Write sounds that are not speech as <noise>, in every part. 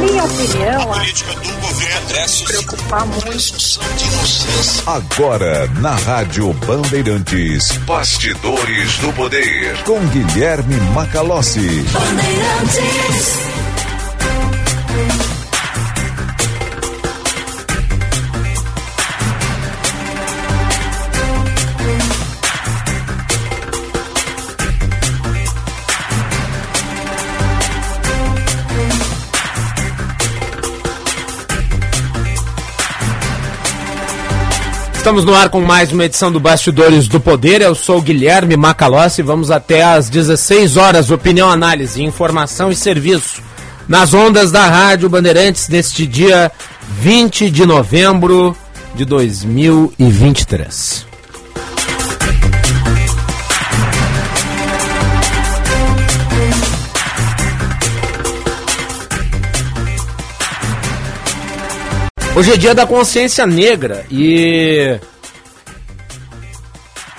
minha opinião, a política do governo se preocupar muito. Agora, na Rádio Bandeirantes, Bastidores do Poder, com Guilherme Macalossi. Bandeirantes. Estamos no ar com mais uma edição do Bastidores do Poder. Eu sou Guilherme Macalossi. Vamos até às 16 horas. Opinião, análise, informação e serviço. Nas ondas da Rádio Bandeirantes neste dia 20 de novembro de 2023. Hoje é dia da consciência negra e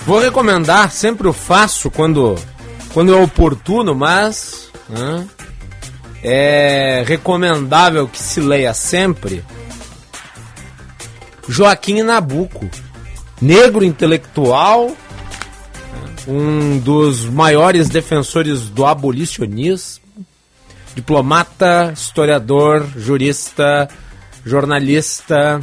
vou recomendar, sempre o faço quando, quando é oportuno, mas né, é recomendável que se leia sempre Joaquim Nabuco, negro intelectual, um dos maiores defensores do abolicionismo, diplomata, historiador, jurista, jornalista,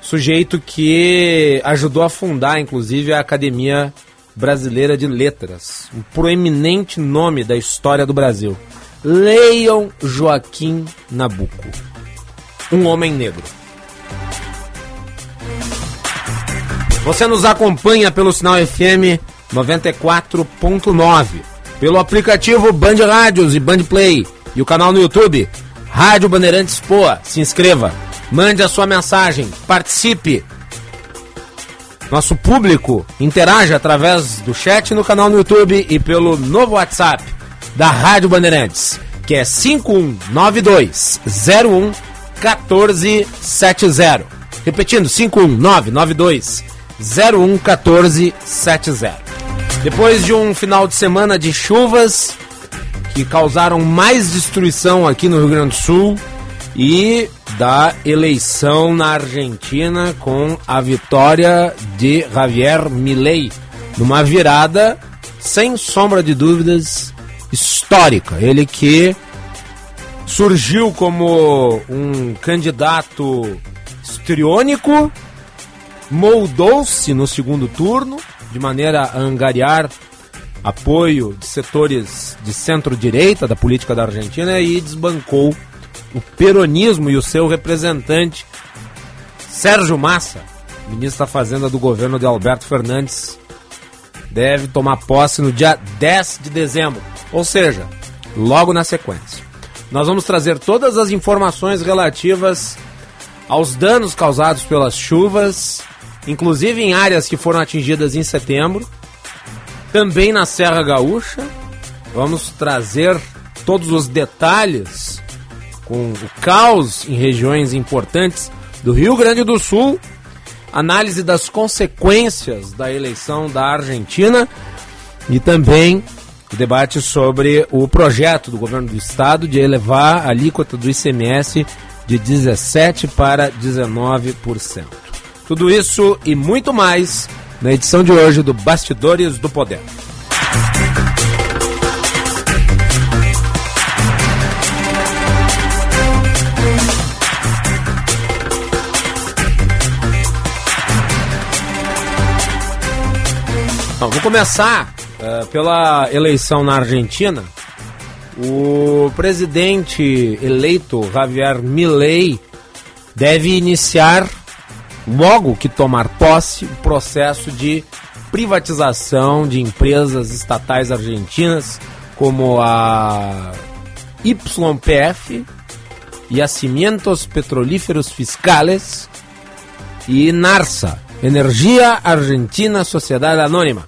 sujeito que ajudou a fundar, inclusive, a Academia Brasileira de Letras, um proeminente nome da história do Brasil. Leiam Joaquim Nabuco, um homem negro. Você nos acompanha pelo sinal FM 94.9, pelo aplicativo Band Rádios e Band Play e o canal no YouTube Rádio Bandeirantes Poa. Se inscreva, mande a sua mensagem, participe. Nosso público interaja através do chat no canal no YouTube e pelo novo WhatsApp da Rádio Bandeirantes, que é 5192 01 1470. Repetindo, 51992 01 1470. Depois de um final de semana de chuvas, que causaram mais destruição aqui no Rio Grande do Sul e da eleição na Argentina com a vitória de Javier Milei numa virada sem sombra de dúvidas histórica. Ele que surgiu como um candidato estriônico, moldou-se no segundo turno de maneira a angariar apoio de setores de centro-direita da política da Argentina e desbancou o peronismo e o seu representante, Sérgio Massa, ministro da Fazenda do governo de Alberto Fernandes, deve tomar posse no dia 10 de dezembro, ou seja, logo na sequência. Nós vamos trazer todas as informações relativas aos danos causados pelas chuvas, inclusive em áreas que foram atingidas em setembro também na Serra Gaúcha. Vamos trazer todos os detalhes com o caos em regiões importantes do Rio Grande do Sul, análise das consequências da eleição da Argentina e também o debate sobre o projeto do governo do estado de elevar a alíquota do ICMS de 17 para 19%. Tudo isso e muito mais na edição de hoje do Bastidores do Poder. Vou começar uh, pela eleição na Argentina. O presidente eleito Javier Milei deve iniciar logo que tomar posse, o processo de privatização de empresas estatais argentinas como a YPF, Yacimientos Petrolíferos Fiscales e NARSA, Energia Argentina Sociedade Anônima,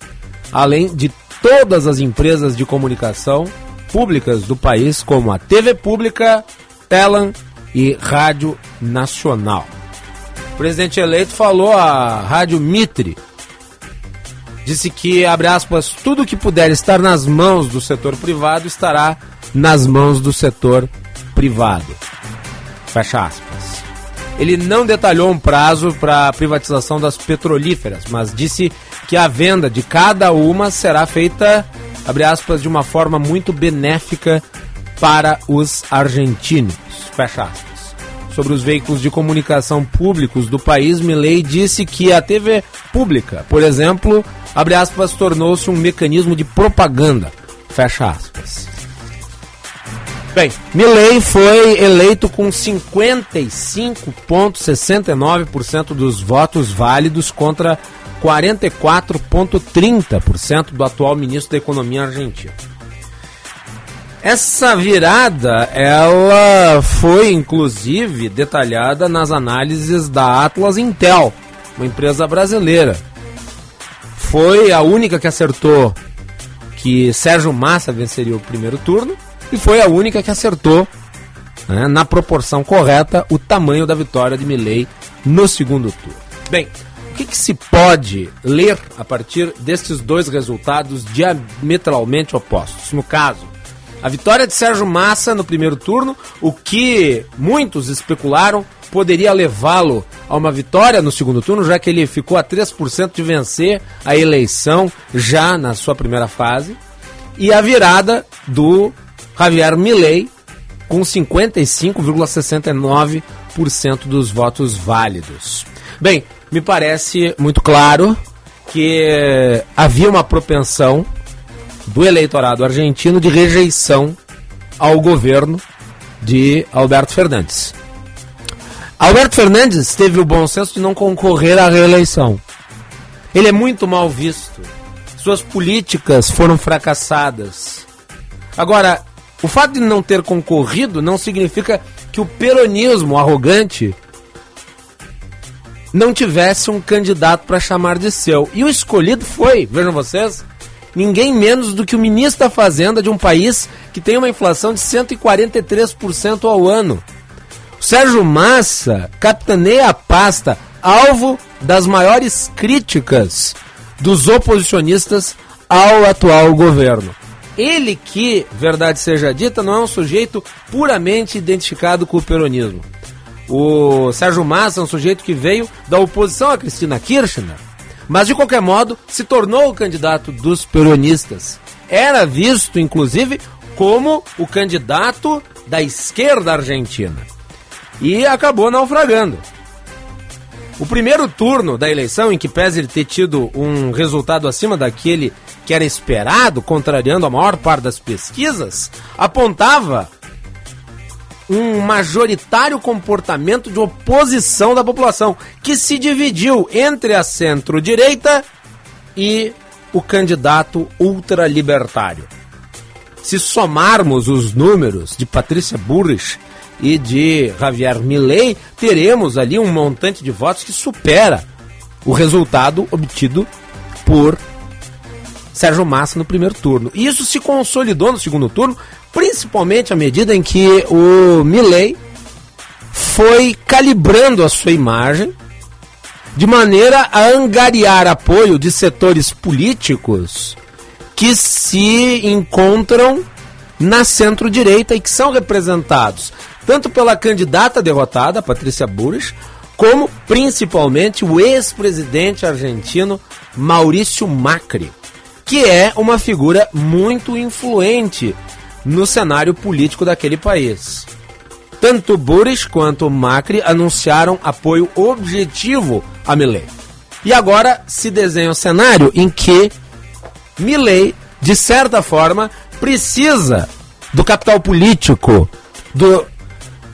além de todas as empresas de comunicação públicas do país, como a TV Pública, Telam e Rádio Nacional. O presidente eleito falou à Rádio Mitre. Disse que, abre aspas, tudo que puder estar nas mãos do setor privado estará nas mãos do setor privado. Fecha aspas. Ele não detalhou um prazo para a privatização das petrolíferas, mas disse que a venda de cada uma será feita, abre aspas, de uma forma muito benéfica para os argentinos. Fecha aspas. Sobre os veículos de comunicação públicos do país, Milley disse que a TV pública, por exemplo, abre aspas, tornou-se um mecanismo de propaganda. Fecha aspas. Bem, Milley foi eleito com 55,69% dos votos válidos contra 44,30% do atual ministro da Economia argentino. Essa virada, ela foi inclusive detalhada nas análises da Atlas Intel, uma empresa brasileira. Foi a única que acertou que Sérgio Massa venceria o primeiro turno e foi a única que acertou, né, na proporção correta, o tamanho da vitória de Milley no segundo turno. Bem, o que, que, se pode ler a partir destes dois resultados diametralmente opostos? No caso, a vitória de Sérgio Massa no primeiro turno, o que muitos especularam poderia levá-lo a uma vitória no segundo turno, já que ele ficou a 3% de vencer a eleição já na sua primeira fase. E a virada do Javier Milei com 55,69% dos votos válidos. Bem, me parece muito claro que havia uma propensão do eleitorado argentino de rejeição ao governo de Alberto Fernandes. Alberto Fernandes teve o bom senso de não concorrer à reeleição. Ele é muito mal visto. Suas políticas foram fracassadas. Agora, o fato de não ter concorrido não significa que o peronismo arrogante não tivesse um candidato para chamar de seu. E o escolhido foi, vejam vocês, ninguém menos do que o ministro da Fazenda de um país que tem uma inflação de 143% ao ano. O Sérgio Massa capitaneia a pasta alvo das maiores críticas dos oposicionistas ao atual governo. Ele que, verdade seja dita, não é um sujeito puramente identificado com o peronismo. O Sérgio Massa é um sujeito que veio da oposição a Cristina Kirchner, mas de qualquer modo se tornou o candidato dos peronistas. Era visto, inclusive, como o candidato da esquerda argentina. E acabou naufragando. O primeiro turno da eleição, em que pese ele ter tido um resultado acima daquele que era esperado, contrariando a maior parte das pesquisas, apontava um majoritário comportamento de oposição da população, que se dividiu entre a centro-direita e o candidato ultralibertário. Se somarmos os números de Patrícia Burrich e de Javier Milei, teremos ali um montante de votos que supera o resultado obtido por Sérgio Massa no primeiro turno. E isso se consolidou no segundo turno, principalmente à medida em que o Milley foi calibrando a sua imagem de maneira a angariar apoio de setores políticos que se encontram na centro-direita e que são representados tanto pela candidata derrotada, Patrícia Burris, como principalmente o ex-presidente argentino Maurício Macri que é uma figura muito influente no cenário político daquele país. Tanto Boris quanto Macri anunciaram apoio objetivo a Milley. E agora se desenha um cenário em que Milley, de certa forma, precisa do capital político do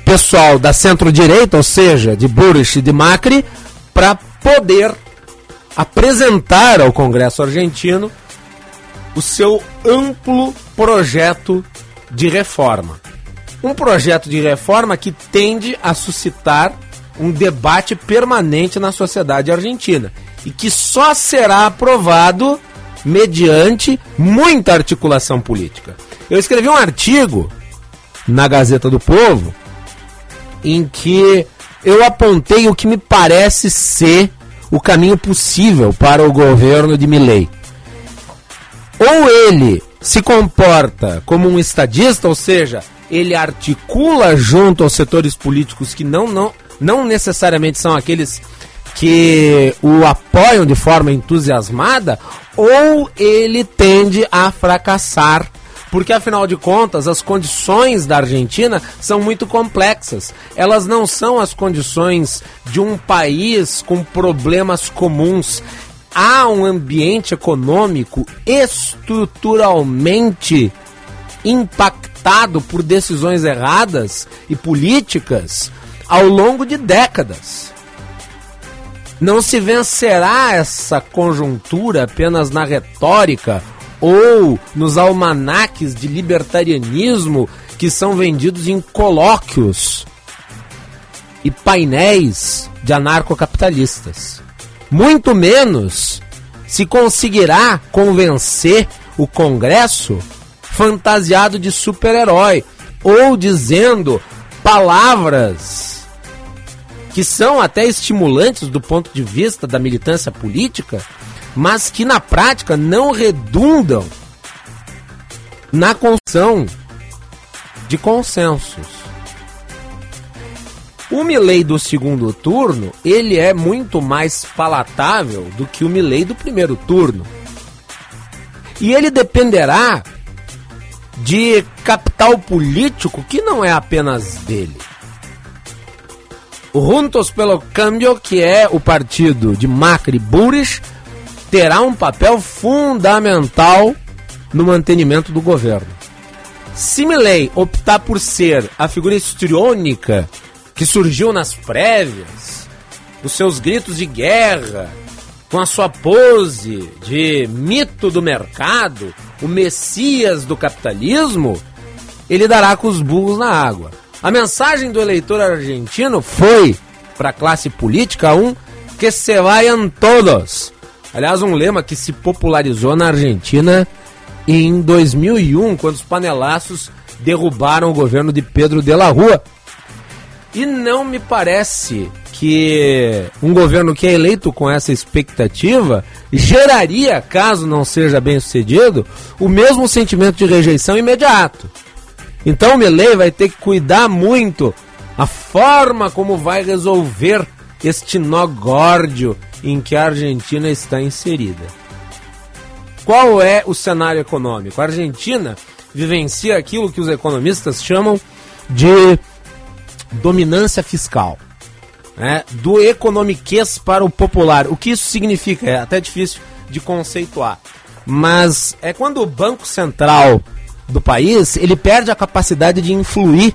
pessoal da centro-direita, ou seja, de Boris e de Macri, para poder apresentar ao Congresso argentino o seu amplo projeto de reforma. Um projeto de reforma que tende a suscitar um debate permanente na sociedade argentina e que só será aprovado mediante muita articulação política. Eu escrevi um artigo na Gazeta do Povo em que eu apontei o que me parece ser o caminho possível para o governo de Milley ou ele se comporta como um estadista, ou seja, ele articula junto aos setores políticos que não, não, não necessariamente são aqueles que o apoiam de forma entusiasmada, ou ele tende a fracassar. Porque afinal de contas, as condições da Argentina são muito complexas. Elas não são as condições de um país com problemas comuns. Há um ambiente econômico estruturalmente impactado por decisões erradas e políticas ao longo de décadas. Não se vencerá essa conjuntura apenas na retórica ou nos almanaques de libertarianismo que são vendidos em colóquios e painéis de anarcocapitalistas. Muito menos se conseguirá convencer o Congresso fantasiado de super-herói ou dizendo palavras que são até estimulantes do ponto de vista da militância política, mas que na prática não redundam na construção de consensos. O Milley do segundo turno, ele é muito mais palatável do que o Milley do primeiro turno. E ele dependerá de capital político que não é apenas dele. O Juntos pelo Câmbio, que é o partido de Macri Buris, terá um papel fundamental no mantenimento do governo. Se Milley optar por ser a figura histriônica que surgiu nas prévias, os seus gritos de guerra, com a sua pose de mito do mercado, o messias do capitalismo, ele dará com os burros na água. A mensagem do eleitor argentino foi para a classe política um que se vayan todos. Aliás, um lema que se popularizou na Argentina em 2001, quando os panelaços derrubaram o governo de Pedro de la Rua. E não me parece que um governo que é eleito com essa expectativa geraria, caso não seja bem sucedido, o mesmo sentimento de rejeição imediato. Então o Milley vai ter que cuidar muito a forma como vai resolver este nó górdio em que a Argentina está inserida. Qual é o cenário econômico? A Argentina vivencia aquilo que os economistas chamam de dominância fiscal né, do economiquez para o popular. O que isso significa? É até difícil de conceituar. Mas é quando o Banco Central do país ele perde a capacidade de influir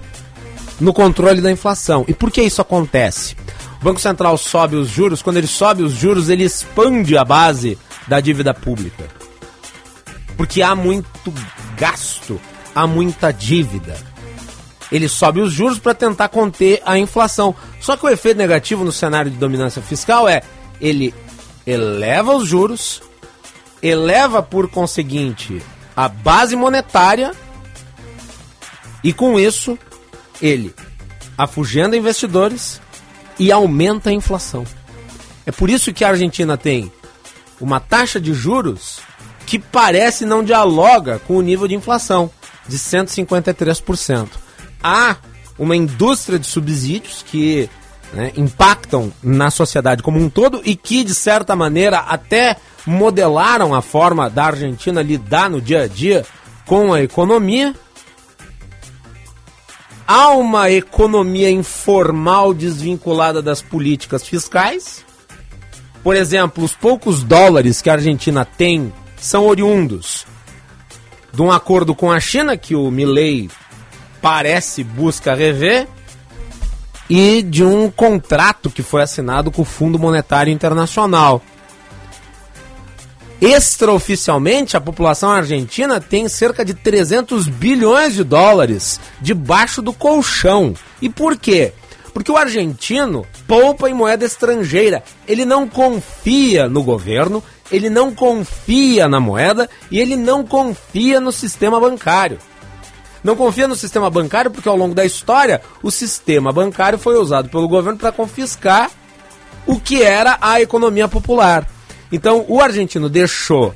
no controle da inflação. E por que isso acontece? O Banco Central sobe os juros, quando ele sobe os juros, ele expande a base da dívida pública. Porque há muito gasto, há muita dívida ele sobe os juros para tentar conter a inflação. Só que o efeito negativo no cenário de dominância fiscal é ele eleva os juros, eleva por conseguinte a base monetária e com isso ele afugenda investidores e aumenta a inflação. É por isso que a Argentina tem uma taxa de juros que parece não dialoga com o nível de inflação de 153% há uma indústria de subsídios que né, impactam na sociedade como um todo e que, de certa maneira, até modelaram a forma da Argentina lidar no dia a dia com a economia. Há uma economia informal desvinculada das políticas fiscais. Por exemplo, os poucos dólares que a Argentina tem são oriundos de um acordo com a China que o Milley parece busca rever e de um contrato que foi assinado com o Fundo Monetário Internacional. Extraoficialmente, a população argentina tem cerca de 300 bilhões de dólares debaixo do colchão. E por quê? Porque o argentino poupa em moeda estrangeira. Ele não confia no governo, ele não confia na moeda e ele não confia no sistema bancário. Não confia no sistema bancário porque ao longo da história o sistema bancário foi usado pelo governo para confiscar o que era a economia popular. Então o argentino deixou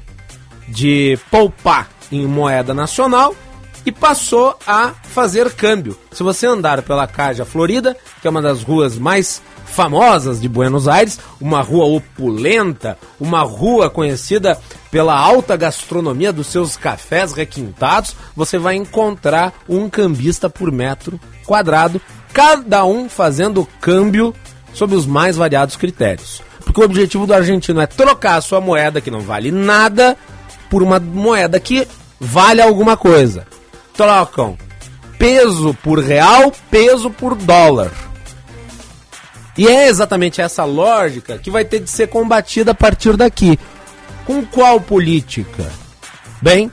de poupar em moeda nacional e passou a fazer câmbio. Se você andar pela Caja Florida, que é uma das ruas mais famosas de Buenos Aires, uma rua opulenta, uma rua conhecida pela alta gastronomia dos seus cafés requintados, você vai encontrar um cambista por metro quadrado, cada um fazendo câmbio sob os mais variados critérios. Porque o objetivo do argentino é trocar a sua moeda, que não vale nada, por uma moeda que vale alguma coisa. Trocam peso por real, peso por dólar. E é exatamente essa lógica que vai ter de ser combatida a partir daqui. Com qual política? Bem,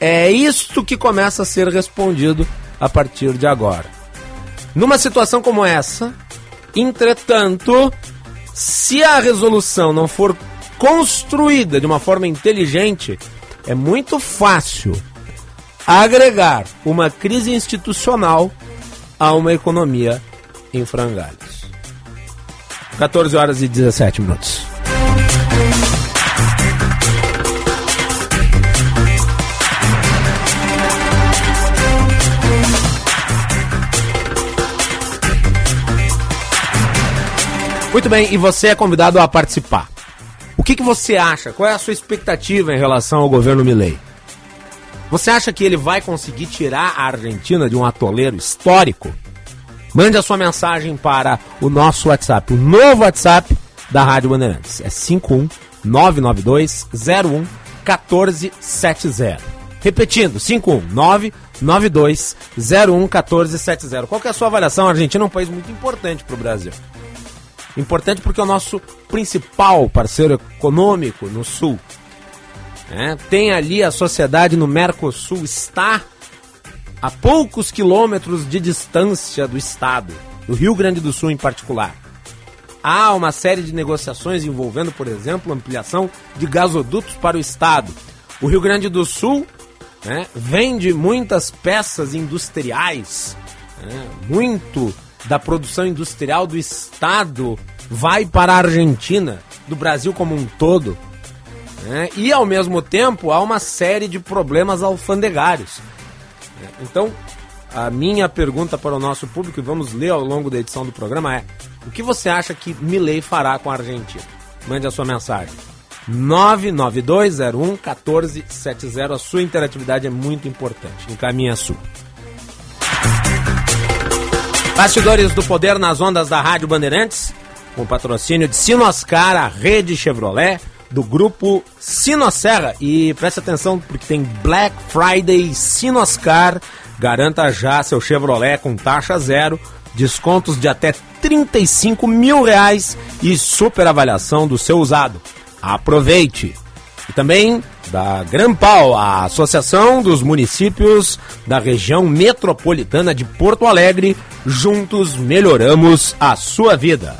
é isto que começa a ser respondido a partir de agora. Numa situação como essa, entretanto, se a resolução não for construída de uma forma inteligente, é muito fácil agregar uma crise institucional a uma economia em frangalhos. 14 horas e 17 minutos. Muito bem, e você é convidado a participar. O que, que você acha? Qual é a sua expectativa em relação ao governo Milley? Você acha que ele vai conseguir tirar a Argentina de um atoleiro histórico? Mande a sua mensagem para o nosso WhatsApp, o novo WhatsApp da Rádio Bandeirantes. É 51992 01 1470. Repetindo, 51992 01 1470. Qual é a sua avaliação? A Argentina é um país muito importante para o Brasil. Importante porque é o nosso principal parceiro econômico no Sul. É, tem ali a sociedade no Mercosul, está a poucos quilômetros de distância do Estado, do Rio Grande do Sul em particular. Há uma série de negociações envolvendo, por exemplo, ampliação de gasodutos para o Estado. O Rio Grande do Sul né, vende muitas peças industriais, né, muito da produção industrial do Estado vai para a Argentina, do Brasil como um todo. Né? E ao mesmo tempo há uma série de problemas alfandegários. Então, a minha pergunta para o nosso público, e vamos ler ao longo da edição do programa, é: o que você acha que Milley fará com a Argentina? Mande a sua mensagem. 99201 1470. A sua interatividade é muito importante. Encaminhe a sua. Bastidores do Poder nas ondas da Rádio Bandeirantes, com patrocínio de Sinoscar, a rede Chevrolet, do grupo Sinosserra. E preste atenção, porque tem Black Friday Sinoscar. Garanta já seu Chevrolet com taxa zero, descontos de até 35 mil reais e super avaliação do seu usado. Aproveite! E também da Grampal, a Associação dos Municípios da Região Metropolitana de Porto Alegre. Juntos melhoramos a sua vida.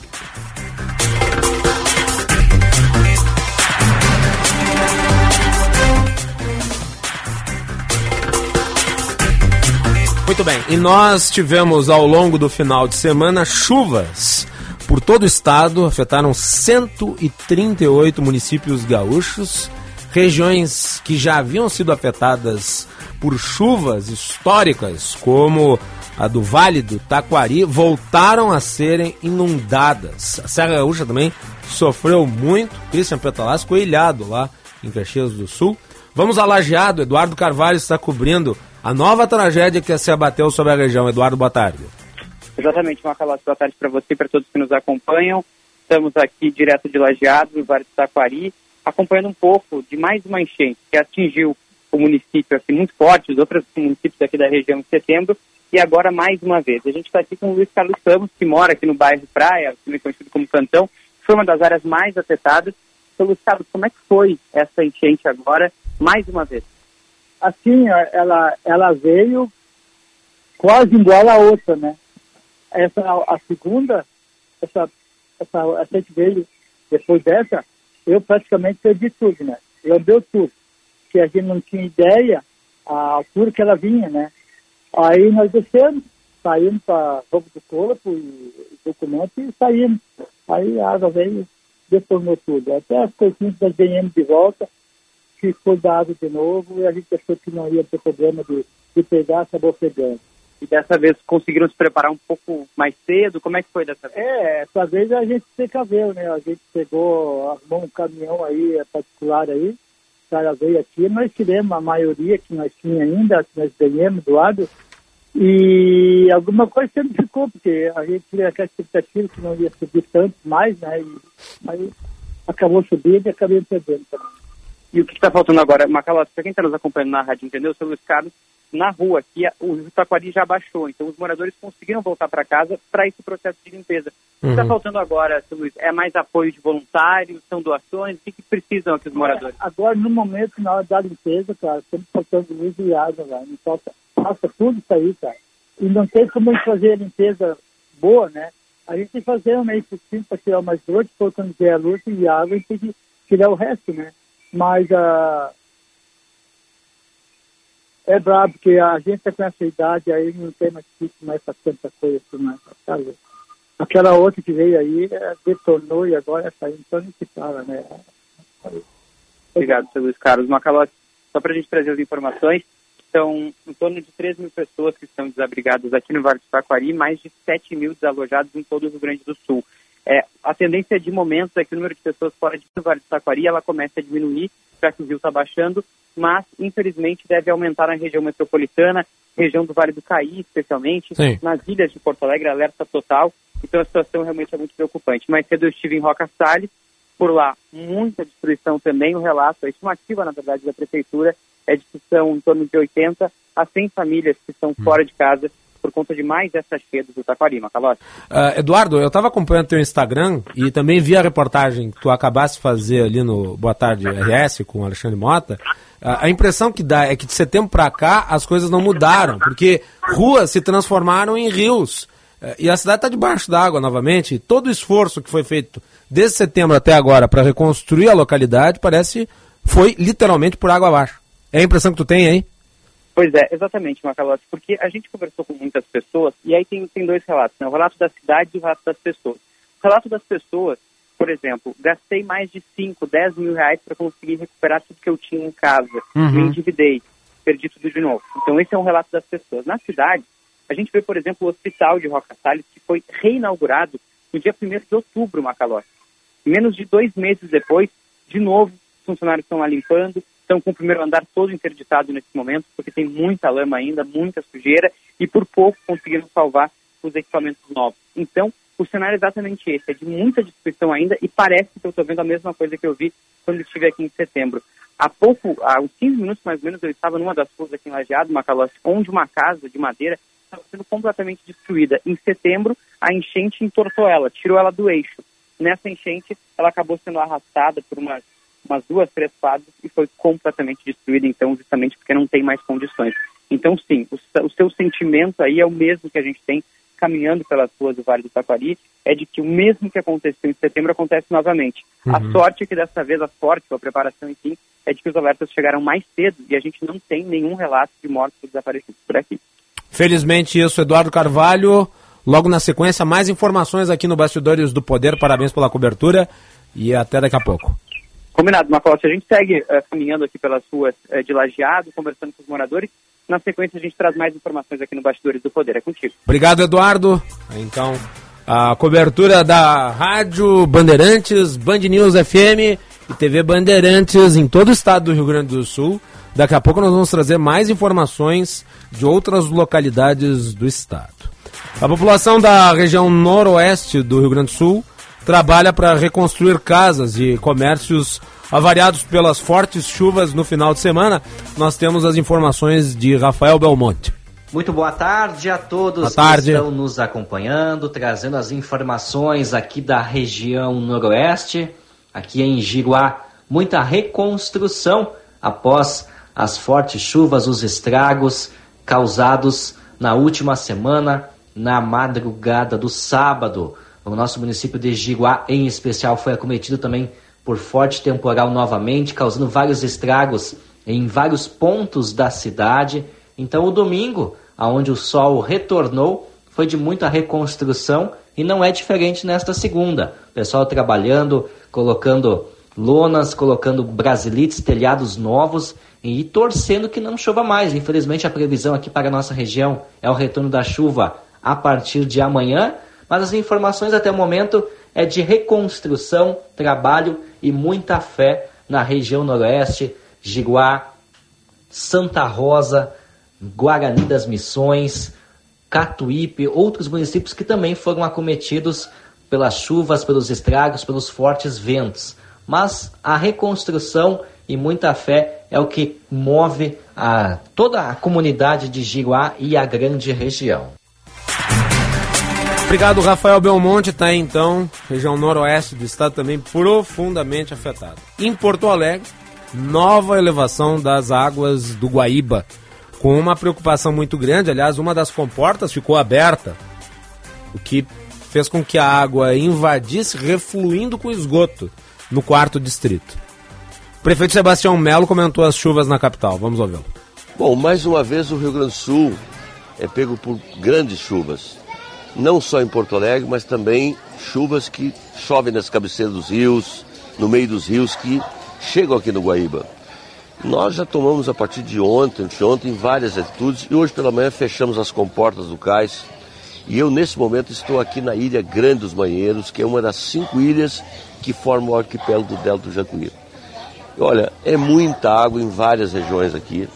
Muito bem, e nós tivemos ao longo do final de semana chuvas por todo o estado, afetaram 138 municípios gaúchos regiões que já haviam sido afetadas por chuvas históricas, como a do Vale do Taquari, voltaram a serem inundadas. A Serra Gaúcha também sofreu muito. Christian Petalas ficou ilhado lá em Caxias do Sul. Vamos a Lajeado. Eduardo Carvalho está cobrindo a nova tragédia que se abateu sobre a região. Eduardo, boa tarde. Exatamente, Macalossi. Boa tarde para você e para todos que nos acompanham. Estamos aqui direto de Lajeado, no Vale do Taquari acompanhando um pouco de mais uma enchente que atingiu o município aqui muito forte, os outros municípios aqui da região em setembro, e agora mais uma vez. A gente está aqui com o Luiz Carlos Ramos, que mora aqui no bairro Praia, conhecido como Cantão, foi uma das áreas mais afetadas. Então, Luiz Carlos, como é que foi essa enchente agora, mais uma vez? Assim, ela, ela veio quase igual a outra, né? Essa, a segunda, essa, essa, essa gente veio depois dessa, eu praticamente perdi tudo, né? Eu deu tudo. Que a gente não tinha ideia a altura que ela vinha, né? Aí nós descemos, saímos para roubo do corpo e documento e saímos. Aí a água veio, deformou tudo. Até as coisinhas das ganhamos de volta, ficou dado de novo e a gente achou que não ia ter problema de, de pegar sabofegante. E dessa vez conseguiram se preparar um pouco mais cedo? Como é que foi dessa vez? É, essa vez a gente se caveu, né? A gente pegou, arrumou um caminhão aí, é particular aí, o cara veio aqui, nós tiramos a maioria que nós tínhamos ainda, que nós ganhamos do lado, e alguma coisa sempre ficou, porque a gente tinha aquela expectativa que não ia subir tanto mais, né? E aí acabou subindo e acabei perdendo também. E o que está faltando agora, Macalossi, para quem está nos acompanhando na rádio, entendeu? Seu Luiz Carlos, na rua aqui, o rio Taquari já baixou, então os moradores conseguiram voltar para casa para esse processo de limpeza. O que está Uhum. faltando agora, Luiz, é mais apoio de voluntários, são doações? O que, que precisam aqui os moradores? Agora, no momento, na hora da limpeza, cara, sempre faltando luz e água, cara. Não falta, falta tudo isso aí, cara. E não tem como a gente fazer a limpeza boa, né? A gente tem que fazer um meio por cima para tirar mais quando vier a luz e água, a gente tem que tirar o resto, né? Mas ah, é brabo, porque a gente com essa idade aí, não tem mais pique mais pra tanta coisa mais, tá. Aquela outra que veio aí, eh, detonou e agora essa aí, então nem se fala, né? Obrigado, seu Luiz Carlos. Macalossi, só para a gente trazer as informações, são em torno de 3 mil pessoas que estão desabrigadas aqui no Vale do Taquari, mais de 7 mil desalojados em todo o Rio Grande do Sul. É, a tendência de momentos é que o número de pessoas fora de Vale do Taquari ela começa a diminuir, já que o rio está baixando, mas infelizmente deve aumentar na região metropolitana, região do Vale do Caí especialmente, Sim. nas ilhas de Porto Alegre, alerta total, então a situação realmente é muito preocupante. Mais cedo eu estive em Roca Salles, por lá muita destruição também, o relato, a estimativa na verdade da prefeitura é de que são em torno de 80 a 100 famílias que estão fora de casa por conta de mais essa cheia do Taquari, Macalossi. Ah, Eduardo, eu estava acompanhando teu Instagram e também vi a reportagem que tu acabaste de fazer ali no Boa Tarde RS com o Alexandre Mota. Ah, a impressão que dá é que de setembro para cá as coisas não mudaram, porque ruas se transformaram em rios. Eh, E a cidade está debaixo d'água novamente. Todo o esforço que foi feito desde setembro até agora para reconstruir a localidade parece foi literalmente por água abaixo. É a impressão que tu tem aí? Pois é, exatamente, Macalossi, porque a gente conversou com muitas pessoas e aí tem, tem dois relatos, né? o relato da cidade e o relato das pessoas. O relato das pessoas, por exemplo, gastei mais de 5, 10 mil reais para conseguir recuperar tudo que eu tinha em casa, Uhum. me endividei, perdi tudo de novo. Então esse é um relato das pessoas. Na cidade, a gente vê, por exemplo, o hospital de Roca Salles, que foi reinaugurado no dia 1 de outubro, Macalossi. Menos de dois meses depois, de novo, os funcionários estão lá limpando, estão com o primeiro andar todo interditado nesse momento, porque tem muita lama ainda, muita sujeira, e por pouco conseguiram salvar os equipamentos novos. Então, o cenário é exatamente esse, é de muita destruição ainda, e parece que eu estou vendo a mesma coisa que eu vi quando estive aqui em setembro. Há pouco, há uns 15 minutos mais ou menos, eu estava numa das ruas aqui em Lajeado, Macalossi, onde uma casa de madeira estava sendo completamente destruída. Em setembro, a enchente entortou ela, tirou ela do eixo. Nessa enchente, ela acabou sendo arrastada por umas, umas duas, três quadras e foi completamente destruída, então, justamente porque não tem mais condições. Então, sim, o, o seu sentimento aí é o mesmo que a gente tem caminhando pelas ruas do Vale do Taquari, é de que o mesmo que aconteceu em setembro acontece novamente. A sorte é que dessa vez, a sorte, ou a preparação, enfim, é de que os alertas chegaram mais cedo e a gente não tem nenhum relato de mortes ou desaparecidos por aqui. Felizmente isso, Eduardo Carvalho. Logo na sequência, mais informações aqui no Bastidores do Poder. Parabéns pela cobertura e até daqui a pouco. Combinado, Macalossi. A gente segue eh, caminhando aqui pelas ruas eh, de Lajeado, conversando com os moradores. Na sequência, a gente traz mais informações aqui no Bastidores do Poder. É contigo. Obrigado, Eduardo. Então, a cobertura da Rádio Bandeirantes, Band News FM e TV Bandeirantes em todo o estado do Rio Grande do Sul. Daqui a pouco nós vamos trazer mais informações de outras localidades do estado. A população da região noroeste do Rio Grande do Sul trabalha para reconstruir casas e comércios avariados pelas fortes chuvas no final de semana. Nós temos as informações de Rafael Belmonte. Muito boa tarde a todos Boa tarde. que estão nos acompanhando, trazendo as informações aqui da região noroeste, aqui em Giruá. Muita reconstrução após as fortes chuvas, os estragos causados na última semana, na madrugada do sábado. O nosso município de Giruá, em especial, foi acometido também por forte temporal novamente, causando vários estragos em vários pontos da cidade. Então, o domingo, aonde o sol retornou, foi de muita reconstrução e não é diferente nesta segunda. O pessoal trabalhando, colocando lonas, colocando brasilites, telhados novos e torcendo que não chova mais. Infelizmente, a previsão aqui para a nossa região é o retorno da chuva a partir de amanhã, mas as informações até o momento é de reconstrução, trabalho e muita fé na região noroeste, Jiguá, Santa Rosa, Guarani das Missões, Catuípe, outros municípios que também foram acometidos pelas chuvas, pelos estragos, pelos fortes ventos. Mas a reconstrução e muita fé é o que move a, toda a comunidade de Giruá e a grande região. Obrigado, Rafael Belmonte. Tá aí, então, região noroeste do estado também profundamente afetada. Em Porto Alegre, nova elevação das águas do Guaíba, com uma preocupação muito grande. Aliás, uma das comportas ficou aberta, o que fez com que a água invadisse, refluindo com esgoto no quarto distrito. O prefeito Sebastião Melo comentou as chuvas na capital. Vamos ouvi-lo. Bom, mais uma vez o Rio Grande do Sul é pego por grandes chuvas. Não só em Porto Alegre, mas também chuvas que chovem nas cabeceiras dos rios, no meio dos rios que chegam aqui no Guaíba. Nós já tomamos a partir de ontem, de ontem, várias atitudes e hoje pela manhã fechamos as comportas do cais. E eu, nesse momento, estou aqui na Ilha Grande dos Banheiros, que é uma das cinco ilhas que formam o arquipélago do Delta do Jacuí. Olha, é muita água em várias regiões aqui.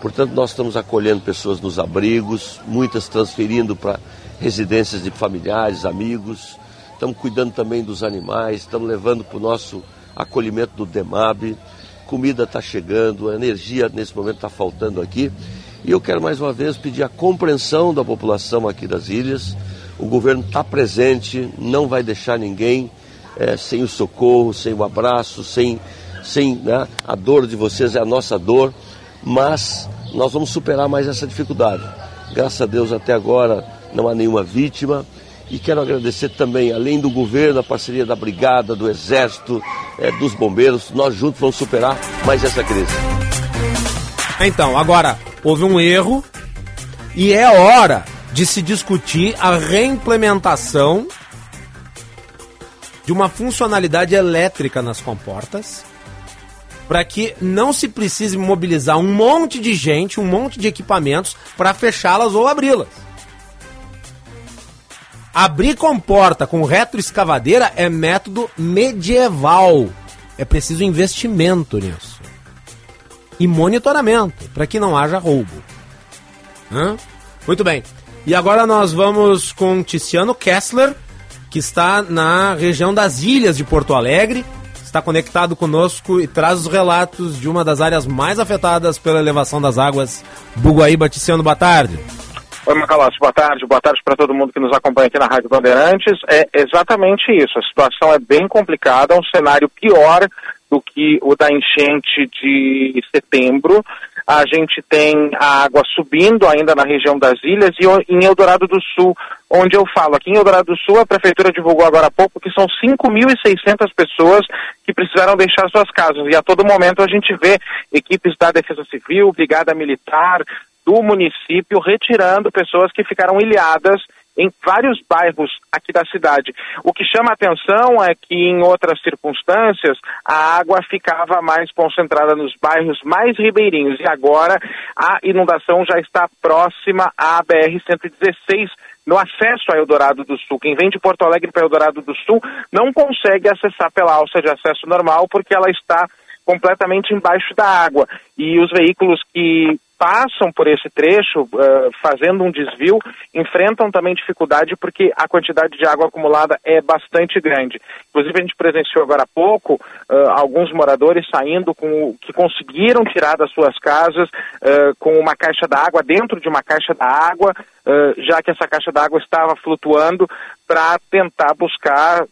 Portanto, nós estamos acolhendo pessoas nos abrigos, muitas transferindo para residências de familiares, amigos. Estamos cuidando também dos animais, estamos levando para o nosso acolhimento do DEMAB. Comida está chegando, energia nesse momento está faltando aqui. E eu quero mais uma vez pedir a compreensão da população aqui das ilhas. O governo está presente, não vai deixar ninguém é, sem o socorro, sem o abraço, sem sem né, a dor de vocês é a nossa dor, mas nós vamos superar mais essa dificuldade. Graças a Deus até agora não há nenhuma vítima. E quero agradecer também, além do governo, a parceria da Brigada, do Exército, é, dos bombeiros. Nós juntos vamos superar mais essa crise. Então, agora, houve um erro e é hora de se discutir a reimplementação de uma funcionalidade elétrica nas comportas para que não se precise mobilizar um monte de gente, um monte de equipamentos para fechá-las ou abri-las. Abrir comporta com retroescavadeira é método medieval. É preciso investimento nisso. E monitoramento, para que não haja roubo. Hã? Muito bem. E agora nós vamos com Tiziano Kessler, que está na região das Ilhas de Porto Alegre está conectado conosco e traz os relatos de uma das áreas mais afetadas pela elevação das águas do Guaíba. Tiziano, boa tarde. Oi, Macalossi, boa tarde. Boa tarde para todo mundo que nos acompanha aqui na Rádio Bandeirantes. É exatamente isso. A situação é bem complicada, é um cenário pior do que o da enchente de setembro a gente tem a água subindo ainda na região das ilhas e em Eldorado do Sul, onde eu falo. Aqui em Eldorado do Sul, a prefeitura divulgou agora há pouco que são 5.600 pessoas que precisaram deixar suas casas. E a todo momento a gente vê equipes da Defesa Civil, Brigada Militar, do município retirando pessoas que ficaram ilhadas em vários bairros aqui da cidade. O que chama atenção é que em outras circunstâncias a água ficava mais concentrada nos bairros mais ribeirinhos e agora a inundação já está próxima à BR-116 no acesso a Eldorado do Sul. Quem vem de Porto Alegre para Eldorado do Sul não consegue acessar pela alça de acesso normal porque ela está completamente embaixo da água. E os veículos que passam por esse trecho, uh, fazendo um desvio, enfrentam também dificuldade porque a quantidade de água acumulada é bastante grande. Inclusive, a gente presenciou agora há pouco uh, alguns moradores saindo com que conseguiram tirar das suas casas uh, com uma caixa d'água dentro de uma caixa d'água, já que essa caixa d'água estava flutuando, para tentar buscar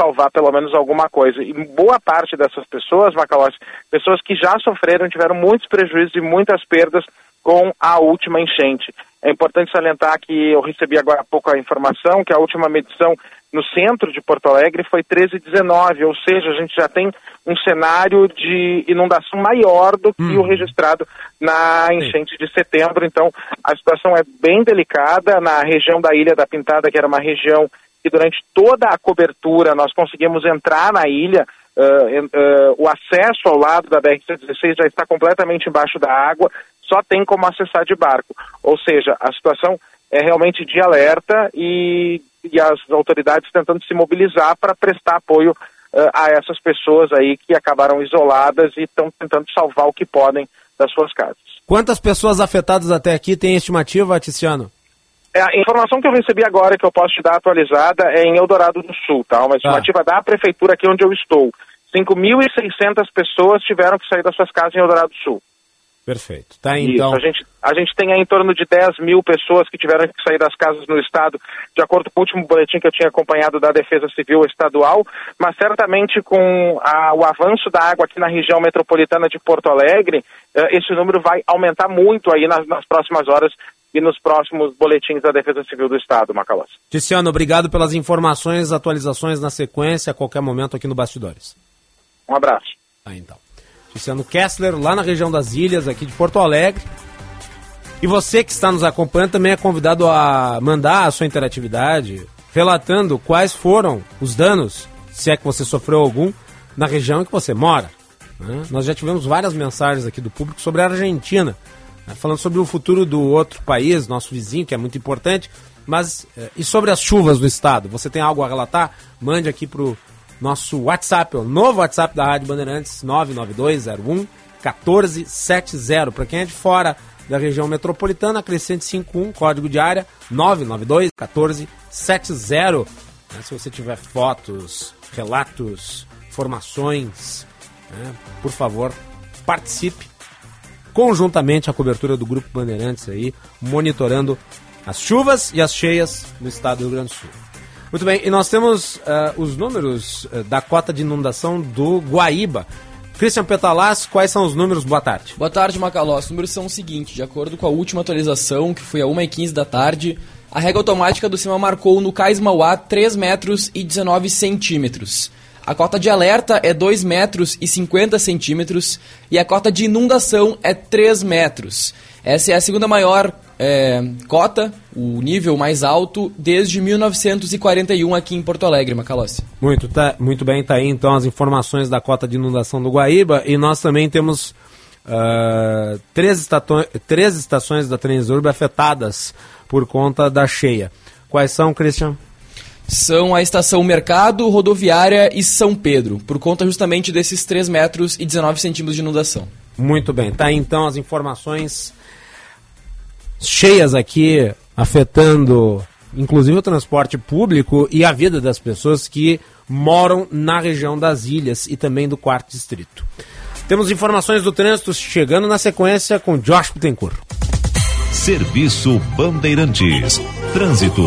salvar pelo menos alguma coisa. E boa parte dessas pessoas, Macalossi, pessoas que já sofreram, tiveram muitos prejuízos e muitas perdas com a última enchente. É importante salientar que eu recebi agora há pouco a informação que a última medição no centro de Porto Alegre foi 13,19, ou seja, a gente já tem um cenário de inundação maior do que hum. o registrado na enchente de setembro. Então, a situação é bem delicada na região da Ilha da Pintada, que era uma região que durante toda a cobertura nós conseguimos entrar na ilha uh, uh, o acesso ao lado da BR-116 já está completamente embaixo da água, só tem como acessar de barco. Ou seja, a situação é realmente de alerta e, e as autoridades tentando se mobilizar para prestar apoio uh, a essas pessoas aí que acabaram isoladas e estão tentando salvar o que podem das suas casas. Quantas pessoas afetadas até aqui tem estimativa, Ticiano? É, a informação que eu recebi agora, que eu posso te dar atualizada, é em Eldorado do Sul, tá? Uma estimativa ah. da prefeitura aqui onde eu estou. 5.600 pessoas tiveram que sair das suas casas em Eldorado do Sul. Perfeito. Tá, então... Isso, a gente, a gente tem aí em torno de 10 mil pessoas que tiveram que sair das casas no estado, de acordo com o último boletim que eu tinha acompanhado da Defesa Civil Estadual, mas certamente com a, o avanço da água aqui na região metropolitana de Porto Alegre, eh, esse número vai aumentar muito aí nas, nas próximas horas e nos próximos boletins da Defesa Civil do Estado, Macalós. Ticiano, obrigado pelas informações, atualizações na sequência, a qualquer momento aqui no Bastidores. Um abraço. Ah, então. Luciano Kessler, lá na região das ilhas, aqui de Porto Alegre. E você que está nos acompanhando também é convidado a mandar a sua interatividade, relatando quais foram os danos, se é que você sofreu algum, na região que você mora. Né? Nós já tivemos várias mensagens aqui do público sobre a Argentina, né? falando sobre o futuro do outro país, nosso vizinho, que é muito importante, mas eh, e sobre as chuvas do estado? Você tem algo a relatar? Mande aqui para o nosso WhatsApp, o novo WhatsApp da Rádio Bandeirantes, 99201 1470. Para quem é de fora da região metropolitana, Crescente 51, código de área 992 1470. Né, se você tiver fotos, relatos, informações, né, por favor, participe conjuntamente a cobertura do Grupo Bandeirantes aí, monitorando as chuvas e as cheias no estado do Rio Grande do Sul. Muito bem, e nós temos uh, os números uh, da cota de inundação do Guaíba. Christian Petalas, quais são os números? Boa tarde. Boa tarde, Macaló. Os números são os seguintes: de acordo com a última atualização, que foi a 1h15 da tarde, a régua automática do CIMA marcou no Cais Mauá 3 metros e 19 centímetros. A cota de alerta é 2 metros e 50 centímetros e a cota de inundação é 3 metros. Essa é a segunda maior é, cota, o nível mais alto, desde 1941 aqui em Porto Alegre, Macalossi. Muito, tá, muito bem, tá aí então as informações da cota de inundação do Guaíba e nós também temos uh, três, três estações da Transurb afetadas por conta da cheia. Quais são, Christian? São a estação Mercado, Rodoviária e São Pedro, por conta justamente desses 3 metros e 19 centímetros de inundação. Muito bem, tá aí então as informações cheias aqui, afetando inclusive o transporte público e a vida das pessoas que moram na região das ilhas e também do quarto distrito. Temos informações do trânsito chegando na sequência com Josh Bittencourt. Serviço Bandeirantes. Trânsito.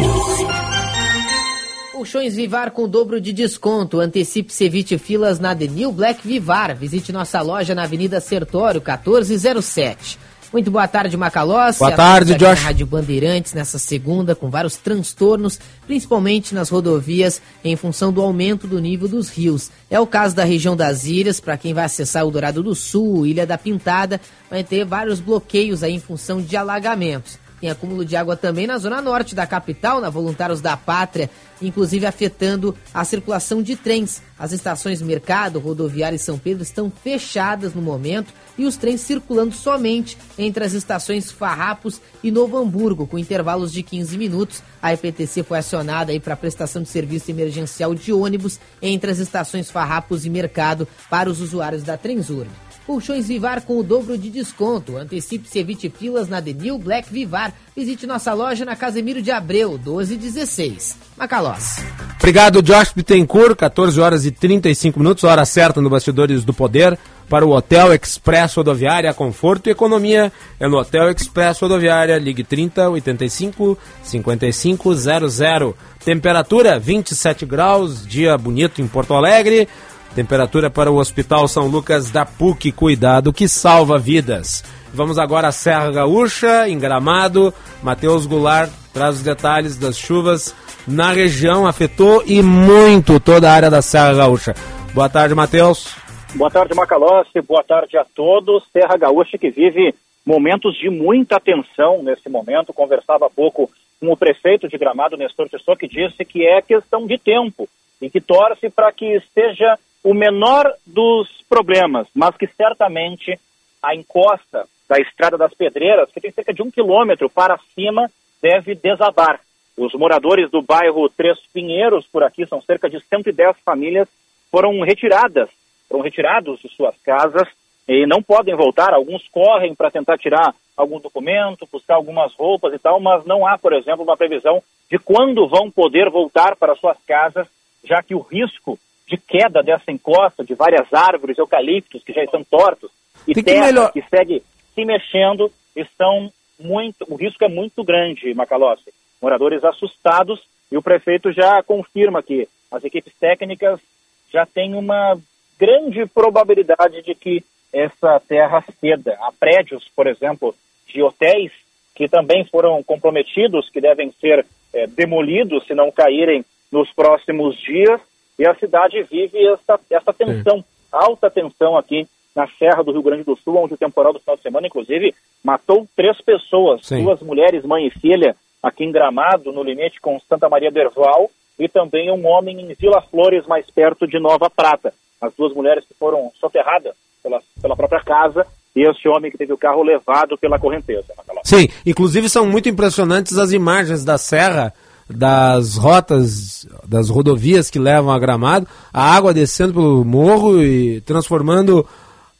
Colchões Vivar com dobro de desconto. Antecipe Cevite Filas na The New Black Vivar. Visite nossa loja na Avenida Sertório, 1407. Muito boa tarde, Macalós. Boa tarde, Josh. Na Rádio Bandeirantes, nessa segunda, com vários transtornos, principalmente nas rodovias, em função do aumento do nível dos rios. É o caso da região das ilhas, para quem vai acessar o Dourado do Sul, Ilha da Pintada, vai ter vários bloqueios aí em função de alagamentos. Tem acúmulo de água também na zona norte da capital, na Voluntários da Pátria, inclusive afetando a circulação de trens. As estações Mercado, Rodoviária e São Pedro estão fechadas no momento e os trens circulando somente entre as estações Farrapos e Novo Hamburgo, com intervalos de 15 minutos. A EPTC foi acionada para prestação de serviço emergencial de ônibus entre as estações Farrapos e Mercado para os usuários da Transurb. Colchões Vivar com o dobro de desconto. Antecipe-se evite filas na Denil Black Vivar. Visite nossa loja na Casemiro de Abreu, 1216. Macalós. Obrigado, Josh Bittencourt. 14 horas e 35 minutos, hora certa no Bastidores do Poder. Para o Hotel Express Rodoviária, conforto e economia. É no Hotel Express Rodoviária, ligue 30 85 55 00. Temperatura 27 graus, dia bonito em Porto Alegre. Temperatura para o Hospital São Lucas da PUC, cuidado que salva vidas. Vamos agora à Serra Gaúcha, em Gramado. Matheus Goulart traz os detalhes das chuvas na região, afetou e muito toda a área da Serra Gaúcha. Boa tarde, Matheus. Boa tarde, Macalossi. Boa tarde a todos. Serra Gaúcha que vive momentos de muita tensão nesse momento. Conversava há pouco com o prefeito de Gramado, Nestor Tissot, que disse que é questão de tempo e que torce para que esteja o menor dos problemas, mas que certamente a encosta da Estrada das Pedreiras, que tem cerca de um quilômetro para cima, deve desabar. Os moradores do bairro Três Pinheiros, por aqui, são cerca de 110 famílias, foram retiradas, foram retirados de suas casas e não podem voltar. Alguns correm para tentar tirar algum documento, buscar algumas roupas e tal, mas não há, por exemplo, uma previsão de quando vão poder voltar para suas casas, já que o risco de queda dessa encosta, de várias árvores, eucaliptos que já estão tortos, e Tem que terra melhor- que segue se mexendo, estão muito, o risco é muito grande, Macalossi. Moradores assustados e o prefeito já confirma que as equipes técnicas já têm uma grande probabilidade de que essa terra ceda. Há prédios, por exemplo, de hotéis que também foram comprometidos, que devem ser eh, demolidos se não caírem nos próximos dias. E a cidade vive essa, essa tensão, alta tensão aqui na Serra do Rio Grande do Sul, onde o temporal do final de semana, inclusive, matou três pessoas, Sim. duas mulheres, mãe e filha, aqui em Gramado, no limite com Santa Maria do Herval, e também um homem em Vila Flores, mais perto de Nova Prata. As duas mulheres que foram soterradas pela, pela própria casa, e esse homem que teve o carro levado pela correnteza. Sim, inclusive são muito impressionantes as imagens da serra, das rotas, das rodovias que levam a Gramado, a água descendo pelo morro e transformando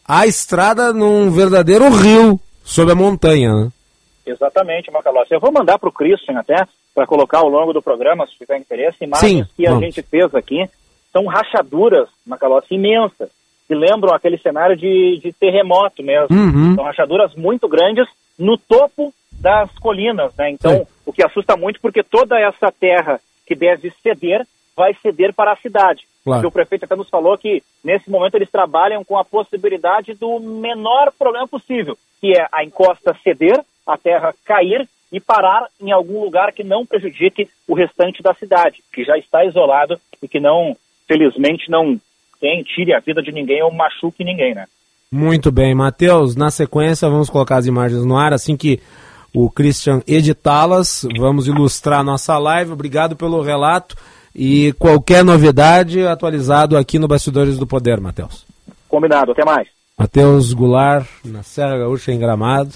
a estrada num verdadeiro rio sob a montanha, né? Exatamente, Macalossi. Eu vou mandar para o Christian até, para colocar ao longo do programa, se tiver interesse, imagens Sim, que a vamos. gente fez aqui. São rachaduras, Macalossi, imensas, que lembram aquele cenário de, de terremoto mesmo. Uhum. São rachaduras muito grandes no topo das colinas, né? Então, o que assusta muito, porque toda essa terra que deve ceder, vai ceder para a cidade. Claro. E o prefeito até nos falou que, nesse momento, eles trabalham com a possibilidade do menor problema possível, que é a encosta ceder, a terra cair e parar em algum lugar que não prejudique o restante da cidade, que já está isolado e que não, felizmente, não tem, tire a vida de ninguém ou machuque ninguém, né? Muito bem, Matheus, na sequência vamos colocar as imagens no ar assim que o Christian editá-las, vamos ilustrar nossa live. Obrigado pelo relato e qualquer novidade atualizado aqui no Bastidores do Poder, Matheus. Combinado, até mais. Matheus Goulart, na Serra Gaúcha, em Gramado.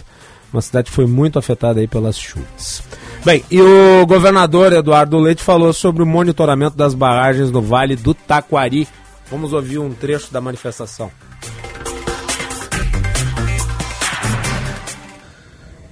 Uma cidade que foi muito afetada aí pelas chuvas. Bem, e o governador Eduardo Leite falou sobre o monitoramento das barragens no Vale do Taquari. Vamos ouvir um trecho da manifestação.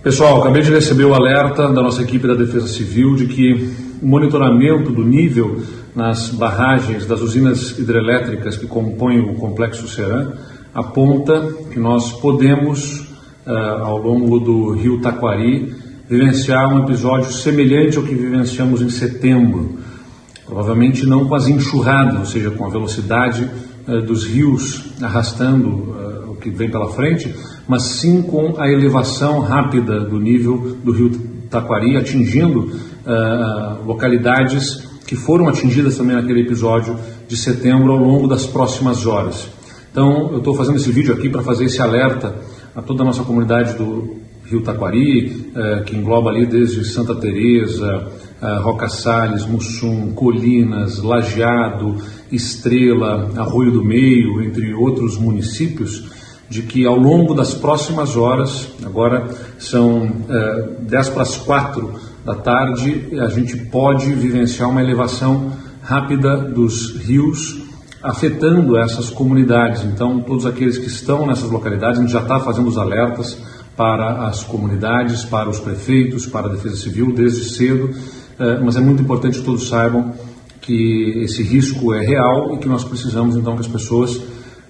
Pessoal, acabei de receber o alerta da nossa equipe da Defesa Civil de que o monitoramento do nível nas barragens das usinas hidrelétricas que compõem o complexo Ceará aponta que nós podemos, ah, ao longo do rio Taquari, vivenciar um episódio semelhante ao que vivenciamos em setembro. Provavelmente não com as enxurradas, ou seja, com a velocidade eh, dos rios arrastando eh, que vem pela frente, mas sim com a elevação rápida do nível do rio Taquari, atingindo eh, localidades que foram atingidas também naquele episódio de setembro ao longo das próximas horas. Então, eu estou fazendo esse vídeo aqui para fazer esse alerta a toda a nossa comunidade do Rio Taquari, eh, que engloba ali desde Santa Teresa, eh, Roca Salles, Mussum, Colinas, Lajeado, Estrela, Arroio do Meio, entre outros municípios, de que ao longo das próximas horas, agora são eh, 10 para as 4 da tarde, a gente pode vivenciar uma elevação rápida dos rios afetando essas comunidades. Então, todos aqueles que estão nessas localidades, a gente já está fazendo os alertas para as comunidades, para os prefeitos, para a Defesa Civil desde cedo, eh, mas é muito importante que todos saibam que esse risco é real e que nós precisamos então que as pessoas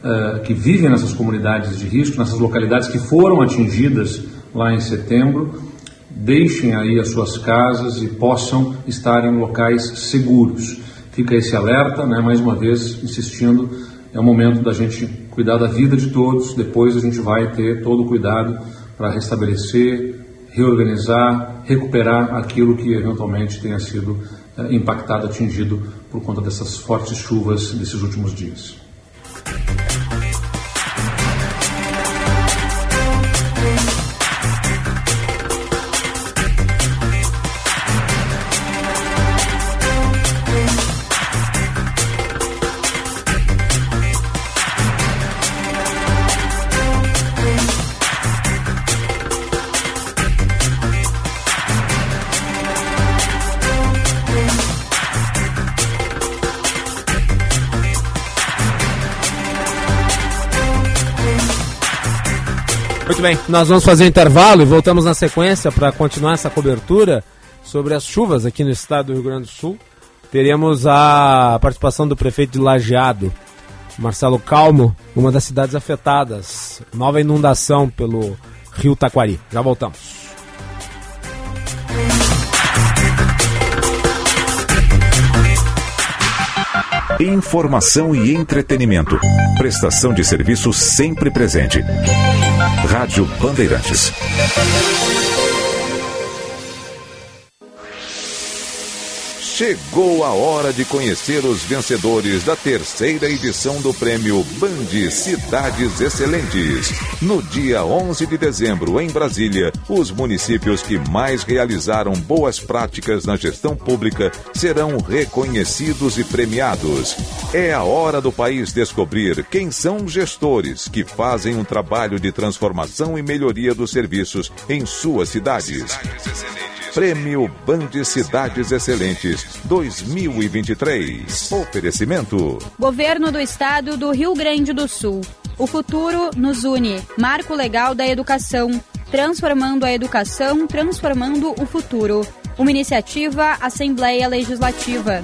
eh, que vivem nessas comunidades de risco, nessas localidades que foram atingidas lá em setembro, deixem aí as suas casas e possam estar em locais seguros. Fica esse alerta, né, mais uma vez insistindo, é o momento da gente cuidar da vida de todos, depois a gente vai ter todo o cuidado para restabelecer, reorganizar, recuperar aquilo que eventualmente tenha sido eh, impactado, atingido por conta dessas fortes chuvas desses últimos dias. Muito bem, nós vamos fazer um intervalo e voltamos na sequência para continuar essa cobertura sobre as chuvas aqui no estado do Rio Grande do Sul. Teremos a participação do prefeito de Lajeado, Marcelo Calmo, uma das cidades afetadas. Nova inundação pelo rio Taquari. Já voltamos. Informação e entretenimento. Prestação de serviço sempre presente. Rádio Bandeirantes. Chegou a hora de conhecer os vencedores da terceira edição do prêmio Band Cidades Excelentes. No dia 11 de dezembro, em Brasília, os municípios que mais realizaram boas práticas na gestão pública serão reconhecidos e premiados. É a hora do país descobrir quem são gestores que fazem um trabalho de transformação e melhoria dos serviços em suas cidades. Prêmio Band Cidades Excelentes 2023. Oferecimento. Governo do Estado do Rio Grande do Sul. O futuro nos une. Marco Legal da Educação. Transformando a educação, transformando o futuro. Uma iniciativa Assembleia Legislativa.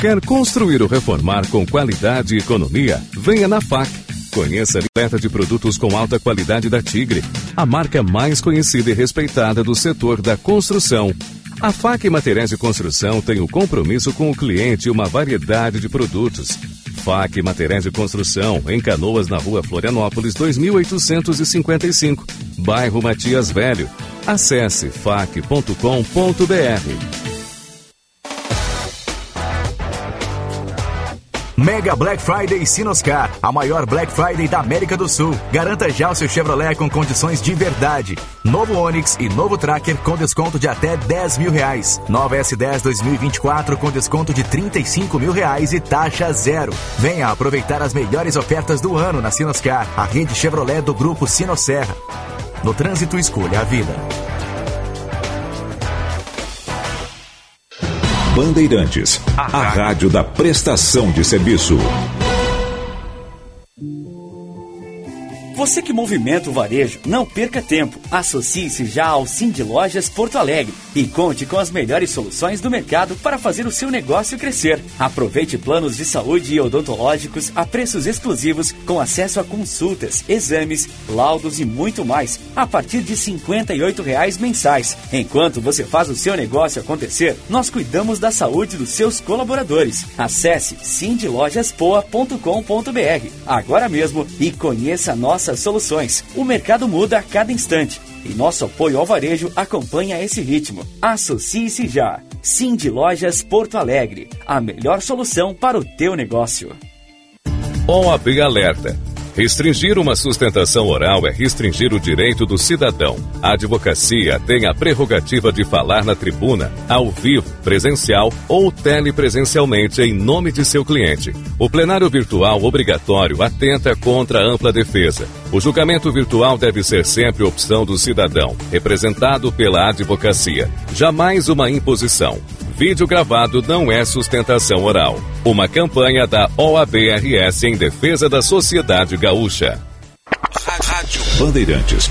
Quer construir ou reformar com qualidade e economia? Venha na FAC. Conheça a oferta de produtos com alta qualidade da Tigre, a marca mais conhecida e respeitada do setor da construção. A FAC Materiais de Construção tem o compromisso com o cliente e uma variedade de produtos. FAC Materiais de Construção, em Canoas, na rua Florianópolis, 2855, bairro Matias Velho. Acesse fac.com.br. Mega Black Friday Sinoscar, a maior Black Friday da América do Sul. Garanta já o seu Chevrolet com condições de verdade. Novo Onix e novo Tracker com desconto de até 10 mil reais. Nova S10 2024 com desconto de 35 mil reais e taxa zero. Venha aproveitar as melhores ofertas do ano na Sinoscar, a rede Chevrolet do grupo Sinosserra. No trânsito, escolha a vida. Bandeirantes, a rádio da prestação de serviço. Você que movimenta o varejo, não perca tempo. Associe-se já ao Cindy Lojas Porto Alegre e conte com as melhores soluções do mercado para fazer o seu negócio crescer. Aproveite planos de saúde e odontológicos a preços exclusivos com acesso a consultas, exames, laudos e muito mais a partir de 58 reais mensais. Enquanto você faz o seu negócio acontecer, nós cuidamos da saúde dos seus colaboradores. Acesse cindylojaspoa.com.br agora mesmo e conheça a nossa soluções. O mercado muda a cada instante e nosso apoio ao varejo acompanha esse ritmo. Associe-se já. Cindy Lojas Porto Alegre, a melhor solução para o teu negócio. OAB Alerta. Restringir uma sustentação oral é restringir o direito do cidadão. A advocacia tem a prerrogativa de falar na tribuna, ao vivo, presencial ou telepresencialmente em nome de seu cliente. O plenário virtual obrigatório atenta contra a ampla defesa. O julgamento virtual deve ser sempre opção do cidadão, representado pela advocacia. Jamais uma imposição. Vídeo gravado não é sustentação oral. Uma campanha da OABRS em defesa da sociedade gaúcha. Rádio Bandeirantes.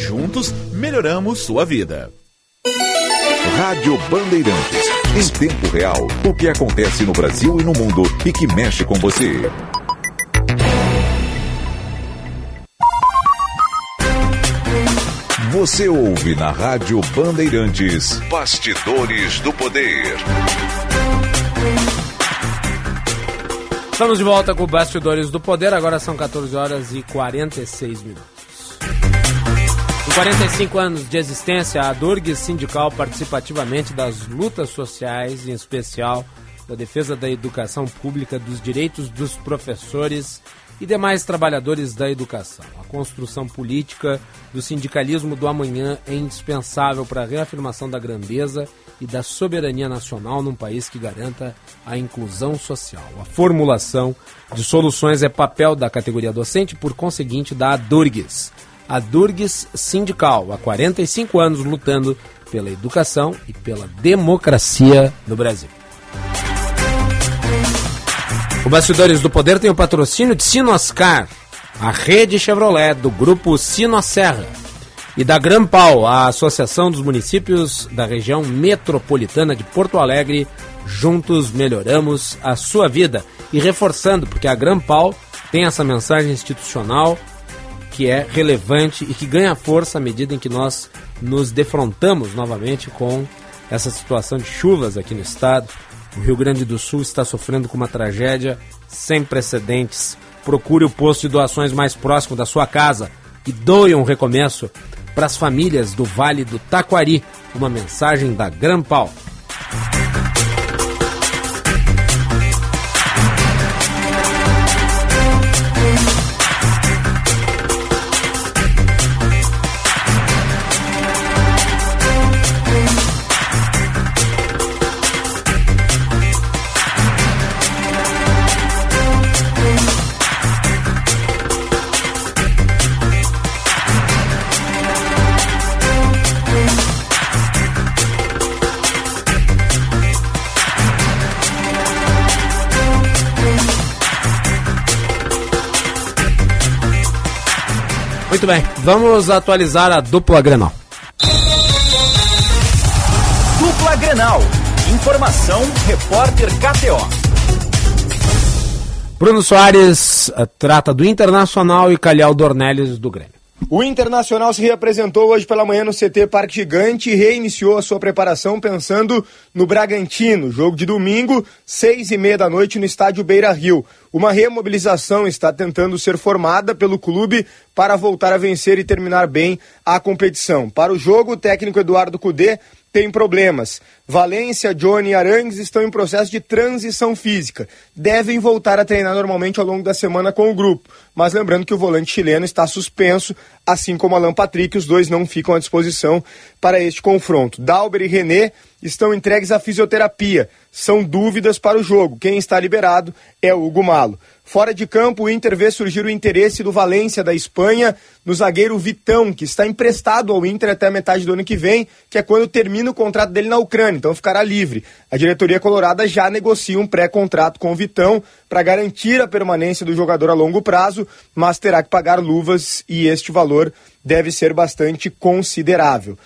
juntos melhoramos sua vida. Rádio Bandeirantes. Em tempo real, o que acontece no Brasil e no mundo e que mexe com você. Você ouve na Rádio Bandeirantes. Bastidores do Poder. Estamos de volta com o Bastidores do Poder. Agora são 14 horas e 46 minutos. Em 45 anos de existência, a Durg Sindical participa ativamente das lutas sociais, em especial da defesa da educação pública, dos direitos dos professores e demais trabalhadores da educação. A construção política do sindicalismo do amanhã é indispensável para a reafirmação da grandeza e da soberania nacional num país que garanta a inclusão social. A formulação de soluções é papel da categoria docente, por conseguinte, da ADURGS. A Durgues Sindical, há 45 anos lutando pela educação e pela democracia no Brasil. O Bastidores do Poder tem o patrocínio de Sinoscar, a rede Chevrolet do grupo Sinosserra, e da Grampal, a Associação dos Municípios da região metropolitana de Porto Alegre. Juntos melhoramos a sua vida. E reforçando, porque a Grampal tem essa mensagem institucional que é relevante e que ganha força à medida em que nós nos defrontamos novamente com essa situação de chuvas aqui no estado o Rio Grande do Sul está sofrendo com uma tragédia sem precedentes. Procure o posto de doações mais próximo da sua casa e doe um recomeço para as famílias do Vale do Taquari. Uma mensagem da Grampal. Muito bem, vamos atualizar a dupla Grenal. Dupla Grenal. Informação, repórter KTO. Bruno Soares uh, trata do Internacional e Calhau Dornelles do Grêmio. O Internacional se reapresentou hoje pela manhã no CT Parque Gigante e reiniciou a sua preparação pensando no Bragantino. Jogo de domingo, seis e meia da noite no estádio Beira Rio. Uma remobilização está tentando ser formada pelo clube para voltar a vencer e terminar bem a competição. Para o jogo, o técnico Eduardo Cudê tem problemas. Valência, Johnny e Arangues estão em processo de transição física. Devem voltar a treinar normalmente ao longo da semana com o grupo. Mas lembrando que o volante chileno está suspenso, assim como Alan Patrick, os dois não ficam à disposição para este confronto. Dalber e René estão entregues à fisioterapia. São dúvidas para o jogo. Quem está liberado é o Hugo Malo. Fora de campo, o Inter vê surgir o interesse do Valência da Espanha no zagueiro Vitão, que está emprestado ao Inter até a metade do ano que vem, que é quando termina o contrato dele na Ucrânia, então ficará livre. A diretoria colorada já negocia um pré-contrato com o Vitão para garantir a permanência do jogador a longo prazo, mas terá que pagar luvas e este valor deve ser bastante considerável.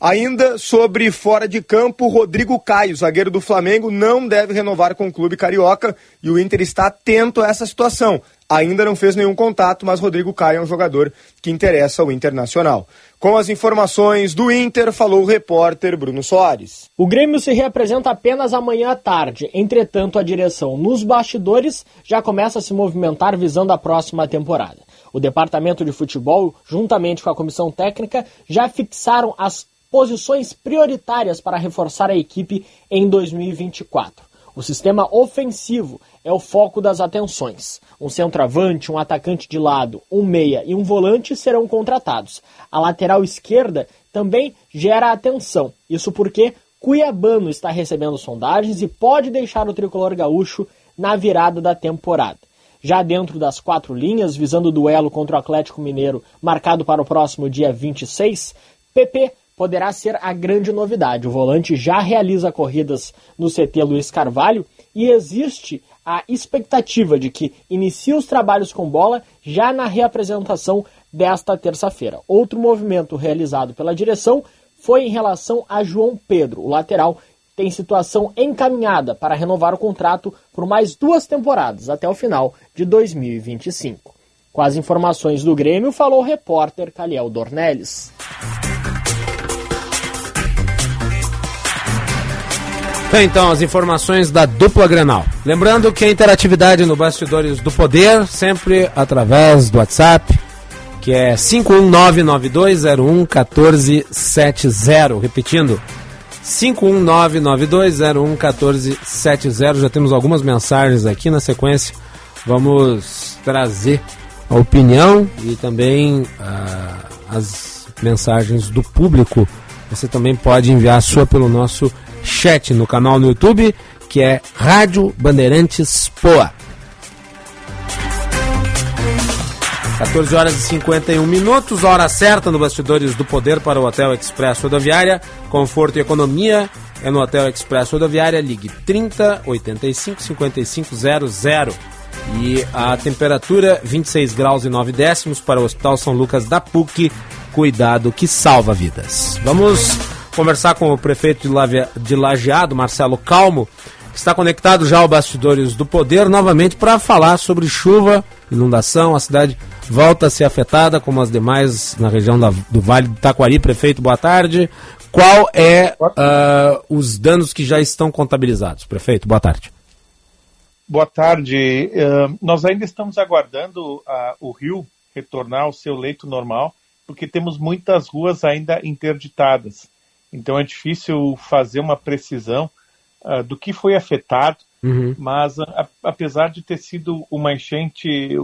Ainda sobre fora de campo, Rodrigo Caio, zagueiro do Flamengo, não deve renovar com o clube carioca e o Inter está atento a essa situação. Ainda não fez nenhum contato, mas Rodrigo Caio é um jogador que interessa ao Internacional. Com as informações do Inter, falou o repórter Bruno Soares. O Grêmio se reapresenta apenas amanhã à tarde. Entretanto, a direção nos bastidores já começa a se movimentar visando a próxima temporada. O departamento de futebol, juntamente com a comissão técnica, já fixaram as posições prioritárias para reforçar a equipe em 2024. O sistema ofensivo é o foco das atenções. Um centroavante, um atacante de lado, um meia e um volante serão contratados. A lateral esquerda também gera atenção. Isso porque Cuiabano está recebendo sondagens e pode deixar o tricolor gaúcho na virada da temporada. Já dentro das quatro linhas, visando o duelo contra o Atlético Mineiro, marcado para o próximo dia 26, PP poderá ser a grande novidade. O volante já realiza corridas no CT Luiz Carvalho e existe a expectativa de que inicie os trabalhos com bola já na reapresentação desta terça-feira. Outro movimento realizado pela direção foi em relação a João Pedro. O lateral tem situação encaminhada para renovar o contrato por mais duas temporadas, até o final de 2025. Com as informações do Grêmio, falou o repórter Caliel Dornelles. Então, as informações da dupla Grenal. Lembrando que a interatividade no Bastidores do Poder, sempre através do WhatsApp, que é 51992011470. Repetindo, 51992011470. Já temos algumas mensagens aqui na sequência. vamos trazer a opinião e também uh, as mensagens do público. Você também pode enviar a sua pelo nosso chat no canal no YouTube, que é Rádio Bandeirantes Poa. 14 horas e 51 minutos, hora certa no Bastidores do Poder para o Hotel Express Rodoviária. Conforto e economia é no Hotel Express Rodoviária. Ligue 30 85 55 00. E a temperatura 26 graus e 9 décimos para o Hospital São Lucas da PUC. Cuidado que salva vidas. Vamos conversar com o prefeito de Lajeado, Marcelo Calmo, que está conectado já ao Bastidores do Poder novamente para falar sobre chuva, inundação. A cidade volta a ser afetada, como as demais na região da, do Vale do Taquari. Prefeito, boa tarde. Qual é uh, os danos que já estão contabilizados? Prefeito, boa tarde. Boa tarde. Uh, nós ainda estamos aguardando uh, o rio retornar ao seu leito normal, porque temos muitas ruas ainda interditadas. Então é difícil fazer uma precisão uh, do que foi afetado, uhum. mas a, apesar de ter sido uma enchente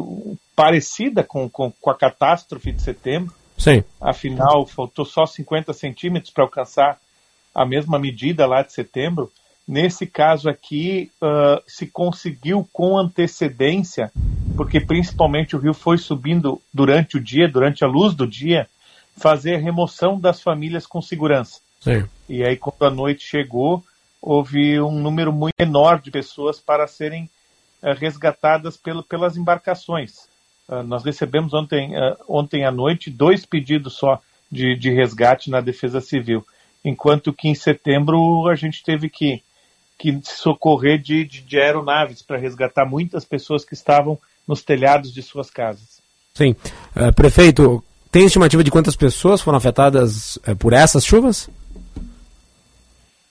parecida com, com, com a catástrofe de setembro, Sim. afinal faltou só 50 centímetros para alcançar a mesma medida lá de setembro, Nesse caso aqui, uh, se conseguiu com antecedência, porque principalmente o rio foi subindo durante o dia, durante a luz do dia, fazer a remoção das famílias com segurança. Sim. E aí, quando a noite chegou, houve um número muito menor de pessoas para serem uh, resgatadas pelo, pelas embarcações. Uh, nós recebemos ontem, ontem à noite dois pedidos só de, de resgate na Defesa Civil, enquanto que em setembro a gente teve que que socorrer de, de, de aeronaves para resgatar muitas pessoas que estavam nos telhados de suas casas. Sim. Uh, prefeito, tem estimativa de quantas pessoas foram afetadas uh, por essas chuvas?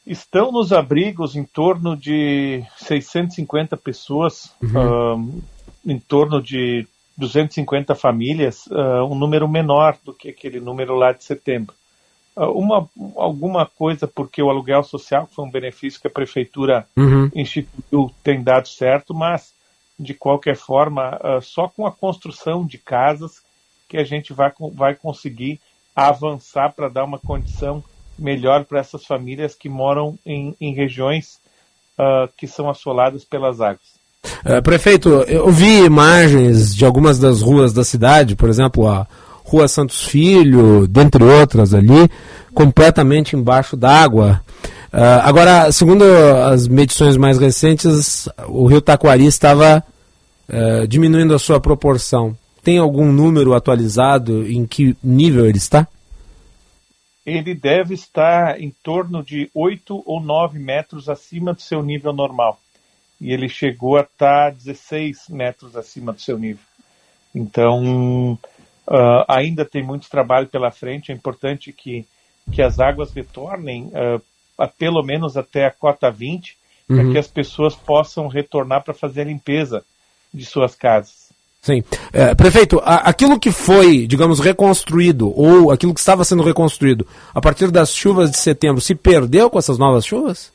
Estão nos abrigos em torno de 650 pessoas, uhum. uh, em torno de 250 famílias, um número menor do que aquele número lá de setembro. Ah, uma, alguma coisa porque o aluguel social foi um benefício que a prefeitura uhum. instituiu tem dado certo, mas de qualquer forma uh, só com a construção de casas que a gente vai, vai conseguir avançar para dar uma condição melhor para essas famílias que moram em, em regiões uh, que são assoladas pelas águas. Uh, prefeito, eu vi imagens de algumas das ruas da cidade, por exemplo, a Rua Santos Filho, dentre outras ali, completamente embaixo d'água. Uh, agora, segundo as medições mais recentes, o rio Taquari estava uh, diminuindo a sua proporção. Tem algum número atualizado em que nível ele está? Ele deve estar em torno de 8 ou 9 metros acima do seu nível normal. E ele chegou a estar 16 metros acima do seu nível. Então, Uh, ainda tem muito trabalho pela frente. É importante que, que as águas retornem uh, a, pelo menos até a cota 20, uhum. para que as pessoas possam retornar para fazer a limpeza de suas casas. Sim. É, prefeito, a, aquilo que foi, digamos, reconstruído, ou aquilo que estava sendo reconstruído a partir das chuvas de setembro, se perdeu com essas novas chuvas?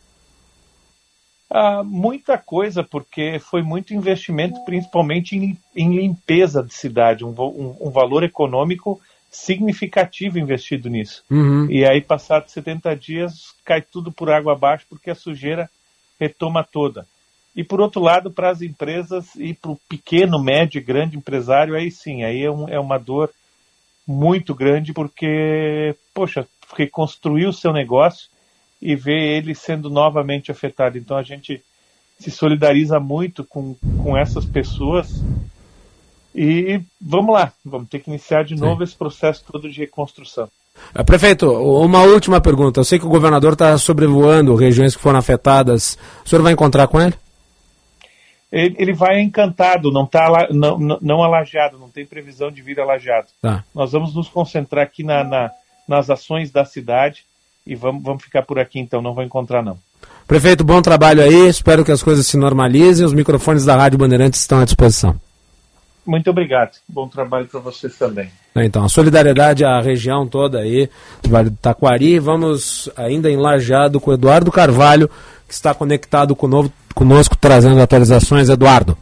Ah, muita coisa, porque foi muito investimento, principalmente em, em limpeza de cidade, um, um, um, valor econômico significativo investido nisso. Uhum. E aí, passados 70 dias, cai tudo por água abaixo, porque a sujeira retoma toda. E por outro lado, para as empresas e para o pequeno, médio e grande empresário, aí sim, aí é, um, é uma dor muito grande, porque, poxa, reconstruir o seu negócio e ver ele sendo novamente afetado. Então a gente se solidariza muito com, com essas pessoas e vamos lá, vamos ter que iniciar de novo Sim. esse processo todo de reconstrução. Uh, prefeito, uma última pergunta. Eu sei que o governador está sobrevoando regiões que foram afetadas. O senhor vai encontrar com ele? Ele, ele vai encantado, não está não, não, alajado, não tem previsão de vir alajado. Tá. Nós vamos nos concentrar aqui na, na, nas ações da cidade e vamos, vamos ficar por aqui então, não vou encontrar não. Prefeito, bom trabalho aí, espero que as coisas se normalizem, os microfones da Rádio Bandeirantes estão à disposição. Muito obrigado, bom trabalho para vocês também. Então, a solidariedade à região toda aí, do Vale do Taquari, vamos ainda enlajado com o Eduardo Carvalho, que está conectado conosco, trazendo atualizações. Eduardo.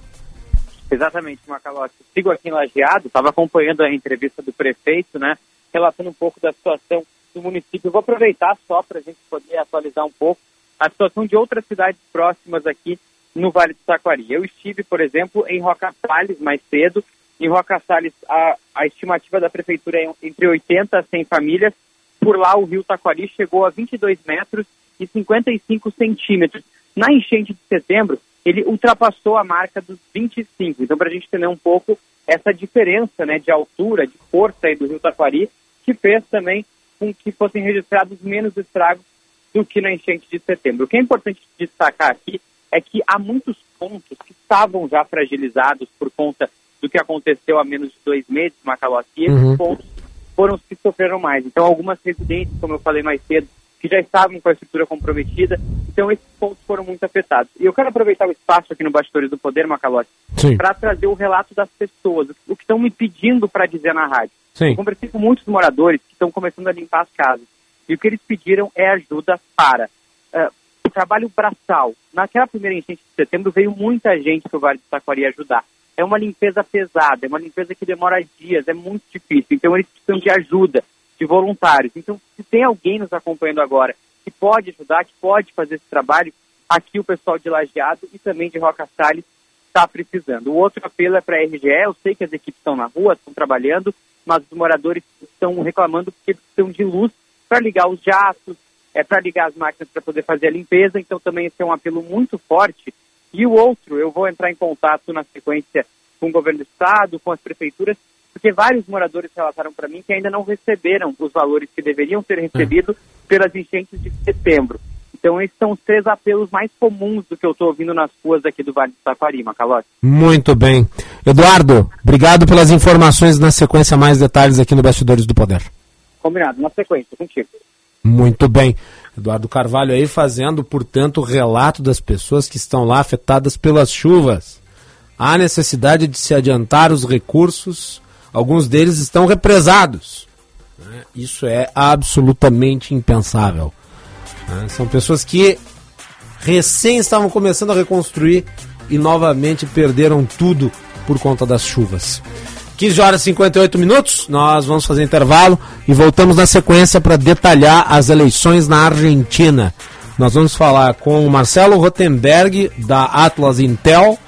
Exatamente, Macalossi. Sigo aqui em Lajeado, estava acompanhando a entrevista do prefeito, né, relatando um pouco da situação do município. Eu vou aproveitar só para a gente poder atualizar um pouco a situação de outras cidades próximas aqui no Vale do Taquari. Eu estive, por exemplo, em Roca Salles mais cedo. Em Roca Salles, a, a estimativa da prefeitura é entre 80 a 100 famílias. Por lá, o rio Taquari chegou a 22 metros e 55 centímetros. Na enchente de setembro, ele ultrapassou a marca dos 25. Então, para a gente entender um pouco essa diferença né, de altura, de força do rio Taquari, que fez também com que fossem registrados menos estragos do que na enchente de setembro. O que é importante destacar aqui é que há muitos pontos que estavam já fragilizados por conta do que aconteceu há menos de dois meses, Macalossi, e esses uhum. pontos foram os que sofreram mais. Então, algumas residências, como eu falei mais cedo, que já estavam com a estrutura comprometida, então esses pontos foram muito afetados. E eu quero aproveitar o espaço aqui no Bastidores do Poder, Macalossi, para trazer o relato das pessoas, o que estão me pedindo para dizer na rádio. Sim. Eu conversei com muitos moradores que estão começando a limpar as casas. E o que eles pediram é ajuda para uh, o trabalho braçal. Naquela primeira enchente de setembro veio muita gente para o Vale do Taquari ajudar. É uma limpeza pesada, é uma limpeza que demora dias, é muito difícil. Então eles precisam de ajuda, de voluntários. Então, se tem alguém nos acompanhando agora que pode ajudar, que pode fazer esse trabalho, aqui o pessoal de Lajeado e também de Roca Salles está precisando. O outro apelo é para a RGE, eu sei que as equipes estão na rua, estão trabalhando, mas os moradores estão reclamando porque precisam de luz para ligar os jatos, é, para ligar as máquinas para poder fazer a limpeza, então também esse é um apelo muito forte. E o outro, eu vou entrar em contato na sequência com o governo do estado, com as prefeituras, porque vários moradores relataram para mim que ainda não receberam os valores que deveriam ser recebidos pelas enchentes de setembro. Então, esses são os três apelos mais comuns do que eu estou ouvindo nas ruas aqui do Vale do Taquari, Macalote. Muito bem. Eduardo, obrigado pelas informações. Na sequência, mais detalhes aqui no Bastidores do Poder. Combinado, na sequência, contigo. Muito bem. Eduardo Carvalho aí fazendo, portanto, o relato das pessoas que estão lá afetadas pelas chuvas. Há necessidade de se adiantar os recursos, alguns deles estão represados. Né? Isso é absolutamente impensável. Né? São pessoas que recém estavam começando a reconstruir e novamente perderam tudo por conta das chuvas. 15 horas e 58 minutos, nós vamos fazer intervalo e voltamos na sequência para detalhar as eleições na Argentina. Nós vamos falar com o Marcelo Rotenberg, da Atlas Intel,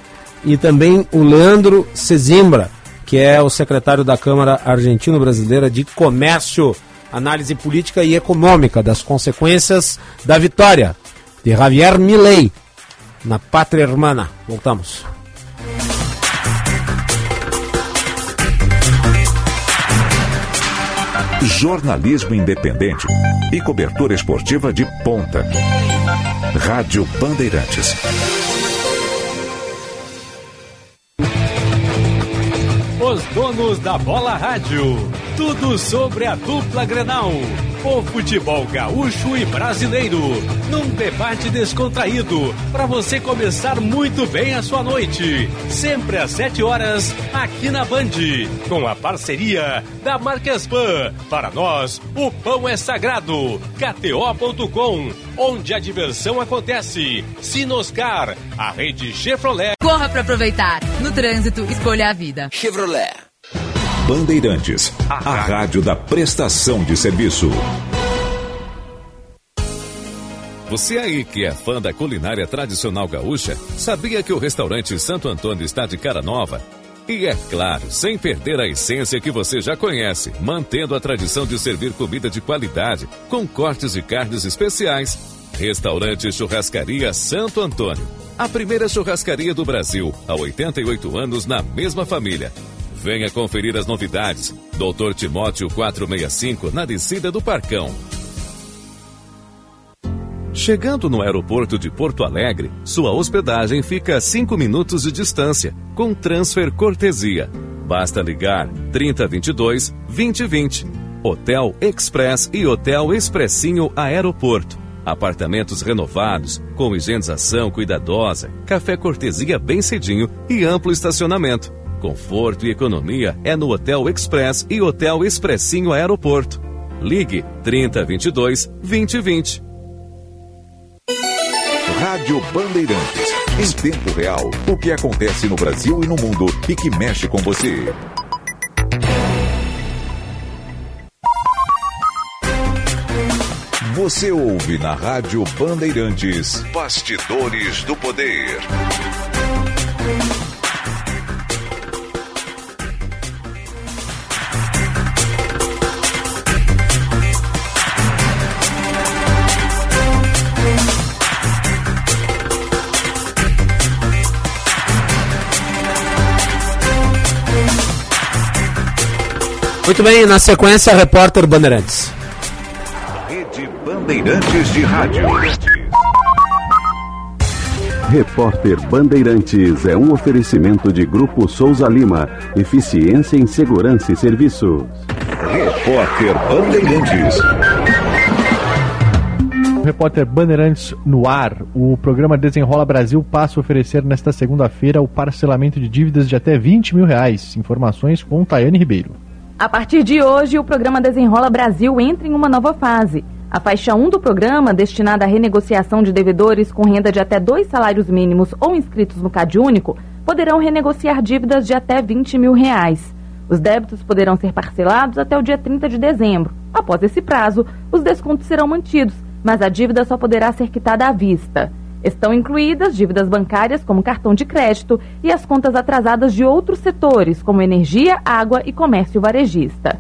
e também o Leandro Cezimbra, que é o secretário da Câmara Argentino-Brasileira de Comércio análise política e econômica das consequências da vitória de Javier Milei na Pátria Hermana. Voltamos. Jornalismo independente e cobertura esportiva de ponta. Rádio Bandeirantes. Donos da bola rádio. Tudo sobre a dupla Grenal. O futebol gaúcho e brasileiro. Num debate descontraído. Para você começar muito bem a sua noite. Sempre às 7 horas, aqui na Band. Com a parceria da Marques Pan. Para nós, o pão é sagrado. KTO.com. Onde a diversão acontece. Sinoscar. A rede Chevrolet. Corra para aproveitar. No trânsito, escolha a vida. Chevrolet. Bandeirantes, a rádio da prestação de serviço. Você aí que é fã da culinária tradicional gaúcha, sabia que o restaurante Santo Antônio está de cara nova? E é claro, sem perder a essência que você já conhece, mantendo a tradição de servir comida de qualidade, com cortes de carnes especiais. Restaurante Churrascaria Santo Antônio. A primeira churrascaria do Brasil, há 88 anos na mesma família. Venha conferir as novidades. Doutor Timóteo 465, na descida do Parcão. Chegando no aeroporto de Porto Alegre, sua hospedagem fica a 5 minutos de distância, com transfer cortesia. Basta ligar 3022 2020. Hotel Express e Hotel Expressinho Aeroporto. Apartamentos renovados, com higienização cuidadosa, café cortesia bem cedinho e amplo estacionamento. Conforto e economia é no Hotel Express e Hotel Expressinho Aeroporto. Ligue 3022 2020. Rádio Bandeirantes. Em tempo real, o que acontece no Brasil e no mundo e que mexe com você. Você ouve na Rádio Bandeirantes Bastidores do Poder. Muito bem, na sequência, repórter Bandeirantes. Rede Bandeirantes de Rádio. Repórter Bandeirantes é um oferecimento de Grupo Souza Lima. Eficiência em Segurança e Serviços. Repórter Bandeirantes. Repórter Bandeirantes no ar. O programa Desenrola Brasil passa a oferecer nesta segunda-feira o parcelamento de dívidas de até 20 mil reais. Informações com Tayane Ribeiro. A partir de hoje, o programa Desenrola Brasil entra em uma nova fase. A faixa 1 do programa, destinada à renegociação de devedores com renda de até dois salários mínimos ou inscritos no CAD único, poderão renegociar dívidas de até 20 mil reais. Os débitos poderão ser parcelados até o dia 30 de dezembro. Após esse prazo, os descontos serão mantidos, mas a dívida só poderá ser quitada à vista. Estão incluídas dívidas bancárias, como cartão de crédito, e as contas atrasadas de outros setores, como energia, água e comércio varejista.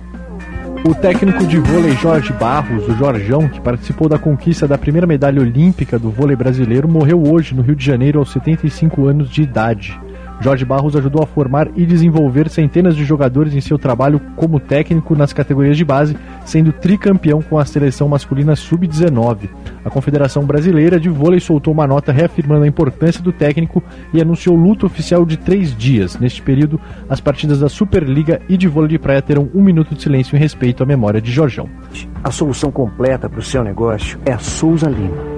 O técnico de vôlei Jorge Barros, o Jorjão, que participou da conquista da primeira medalha olímpica do vôlei brasileiro, morreu hoje no Rio de Janeiro aos 75 anos de idade. Jorge Barros ajudou a formar e desenvolver centenas de jogadores em seu trabalho como técnico nas categorias de base, sendo tricampeão com a seleção masculina sub-19. A Confederação Brasileira de Vôlei soltou uma nota reafirmando a importância do técnico e anunciou luto oficial de três dias. Neste período, as partidas da Superliga e de vôlei de praia terão um minuto de silêncio em respeito à memória de Jorjão. A solução completa para o seu negócio é a Souza Lima.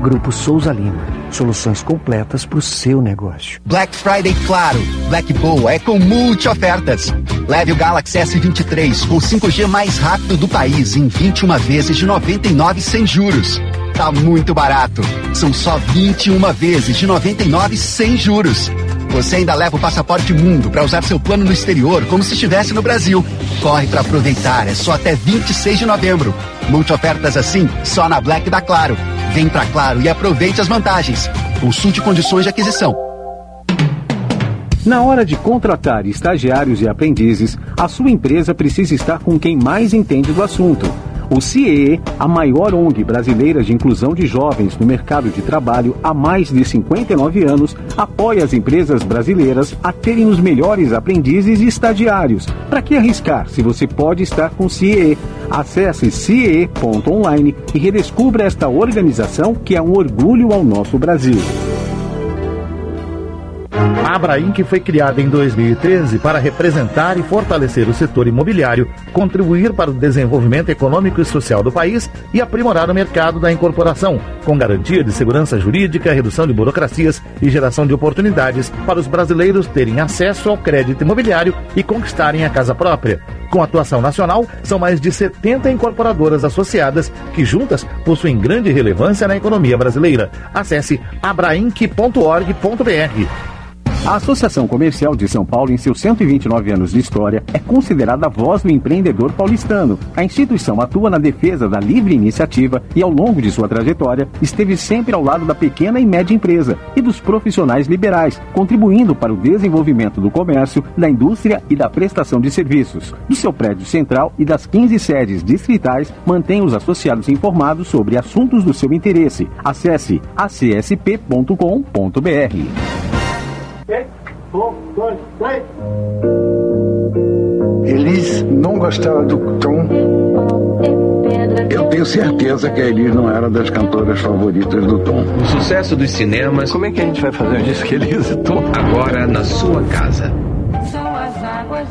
Grupo Souza Lima. Soluções completas para o seu negócio. Black Friday Claro. Black Boa é com multi-ofertas. Leve o Galaxy S23, o 5G mais rápido do país, em 21 vezes de 99 sem juros. Tá muito barato. São só 21 vezes de 99 sem juros. Você ainda leva o passaporte mundo para usar seu plano no exterior como se estivesse no Brasil. Corre para aproveitar, é só até 26 de novembro. Multi-ofertas assim, só na Black da Claro. Vem pra Claro e aproveite as vantagens. Consulte condições de aquisição. Na hora de contratar estagiários e aprendizes, a sua empresa precisa estar com quem mais entende do assunto. O CIE, a maior ONG brasileira de inclusão de jovens no mercado de trabalho há mais de 59 anos, apoia as empresas brasileiras a terem os melhores aprendizes e estagiários. Para que arriscar se você pode estar com o CIE? Acesse CIE.online e redescubra esta organização que é um orgulho ao nosso Brasil. A Abrainc foi criada em 2013 para representar e fortalecer o setor imobiliário, contribuir para o desenvolvimento econômico e social do país e aprimorar o mercado da incorporação, com garantia de segurança jurídica, redução de burocracias e geração de oportunidades para os brasileiros terem acesso ao crédito imobiliário e conquistarem a casa própria. Com atuação nacional, são mais de 70 incorporadoras associadas que juntas possuem grande relevância na economia brasileira. Acesse abrainc.org.br. A Associação Comercial de São Paulo, em seus 129 anos de história, é considerada a voz do empreendedor paulistano. A instituição atua na defesa da livre iniciativa e, ao longo de sua trajetória, esteve sempre ao lado da pequena e média empresa e dos profissionais liberais, contribuindo para o desenvolvimento do comércio, da indústria e da prestação de serviços. Do seu prédio central e das 15 sedes distritais, mantém os associados informados sobre assuntos do seu interesse. Acesse acsp.com.br. Elis não gostava do tom. Eu tenho certeza que a Elis não era das cantoras favoritas do Tom. O sucesso dos cinemas. Como é que a gente vai fazer um disco Elis e <laughs> Tom? Agora na sua casa. São as águas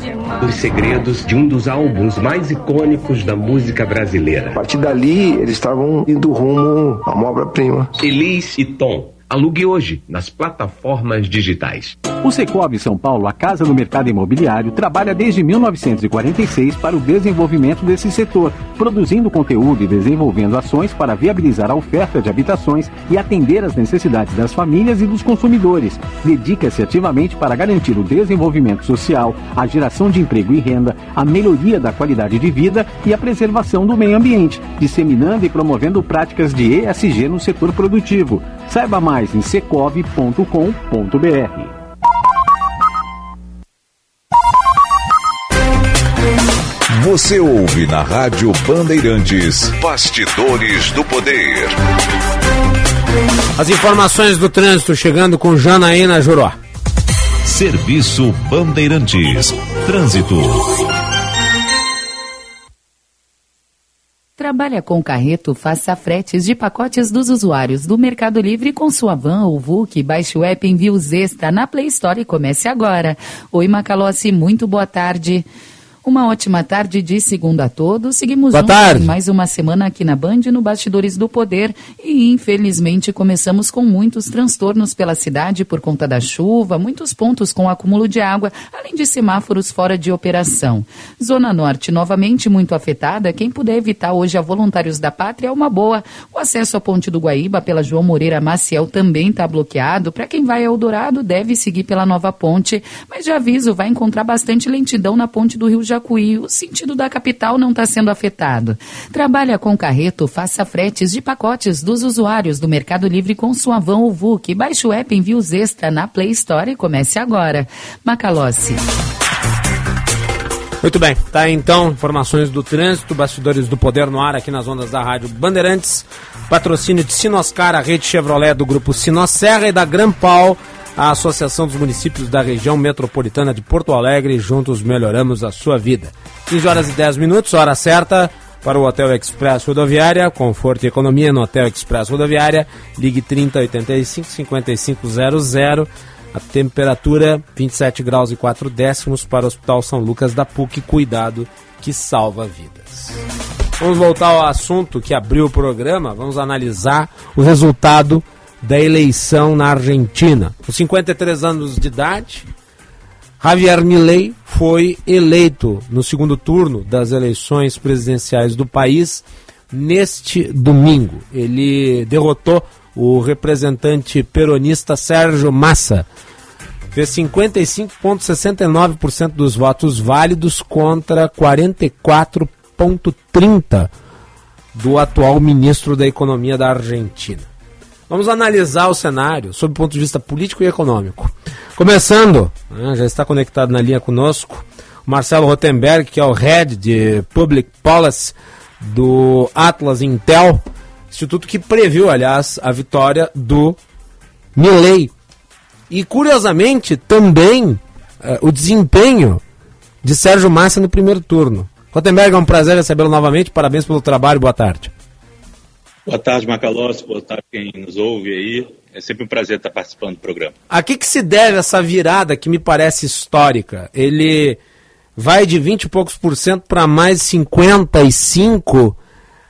Os segredos de um dos álbuns mais icônicos da música brasileira. A partir dali, eles estavam indo rumo a uma obra-prima. Elis e Tom. Alugue hoje nas plataformas digitais. O Secob São Paulo, a casa do mercado imobiliário, trabalha desde 1946 para o desenvolvimento desse setor, produzindo conteúdo e desenvolvendo ações para viabilizar a oferta de habitações e atender às necessidades das famílias e dos consumidores. Dedica-se ativamente para garantir o desenvolvimento social, a geração de emprego e renda, a melhoria da qualidade de vida e a preservação do meio ambiente, disseminando e promovendo práticas de ESG no setor produtivo. Saiba mais em secov.com.br. Você ouve na Rádio Bandeirantes Bastidores do Poder. As informações do trânsito chegando com Janaína Juró. Serviço Bandeirantes. Trânsito. Trabalha com carreto, faça fretes de pacotes dos usuários do Mercado Livre com sua van ou VUC. Baixe o app Envios Extra na Play Store e comece agora. Oi, Macalossi, muito boa tarde. Uma ótima tarde de segunda a todos. Seguimos Boa tarde. mais uma semana aqui na Band no Bastidores do Poder e infelizmente começamos com muitos transtornos pela cidade por conta da chuva, muitos pontos com acúmulo de água, além de semáforos fora de operação. Zona Norte novamente muito afetada. Quem puder evitar hoje a Voluntários da Pátria é uma boa. O acesso à Ponte do Guaíba pela João Moreira Maciel também está bloqueado. Para quem vai ao Dourado deve seguir pela Nova Ponte, mas de aviso vai encontrar bastante lentidão na Ponte do Rio Jacuí. O sentido da capital não está sendo afetado. Trabalha com carreto, faça fretes de pacotes dos usuários do Mercado Livre com sua van ou VUC. Baixe o app Envios Extra na Play Store e comece agora. Macalossi. Muito bem, tá então informações do trânsito, bastidores do poder no ar aqui nas ondas da Rádio Bandeirantes. Patrocínio de Sinoscar, a rede Chevrolet do grupo Sinosserra e da Grampal, a Associação dos Municípios da Região Metropolitana de Porto Alegre. Juntos melhoramos a sua vida. 15 horas e 10 minutos, hora certa para o Hotel Express Rodoviária. Conforto e economia no Hotel Express Rodoviária. Ligue 3085 5500. A temperatura 27 graus e 4 décimos para o Hospital São Lucas da PUC. Cuidado que salva vidas. Vamos voltar ao assunto que abriu o programa. Vamos analisar o resultado da eleição na Argentina. Com 53 anos de idade, Javier Milei foi eleito no segundo turno das eleições presidenciais do país neste domingo. Ele derrotou o representante peronista Sérgio Massa. Fez 55,69% dos votos válidos contra 44,30% do atual ministro da Economia da Argentina. Vamos analisar o cenário sob o ponto de vista político e econômico. Começando, né, já está conectado na linha conosco, o Marcelo Rotenberg, que é o head de Public Policy do Atlas Intel, instituto que previu, aliás, a vitória do Milley. E, curiosamente, também eh, o desempenho de Sérgio Massa no primeiro turno. Rotenberg, é um prazer recebê-lo novamente. Parabéns pelo trabalho. Boa tarde. Boa tarde, Macalossi. Boa tarde quem nos ouve aí. É sempre um prazer estar participando do programa. A que, que se deve essa virada que me parece histórica? Ele vai de 20 e poucos por cento para mais 55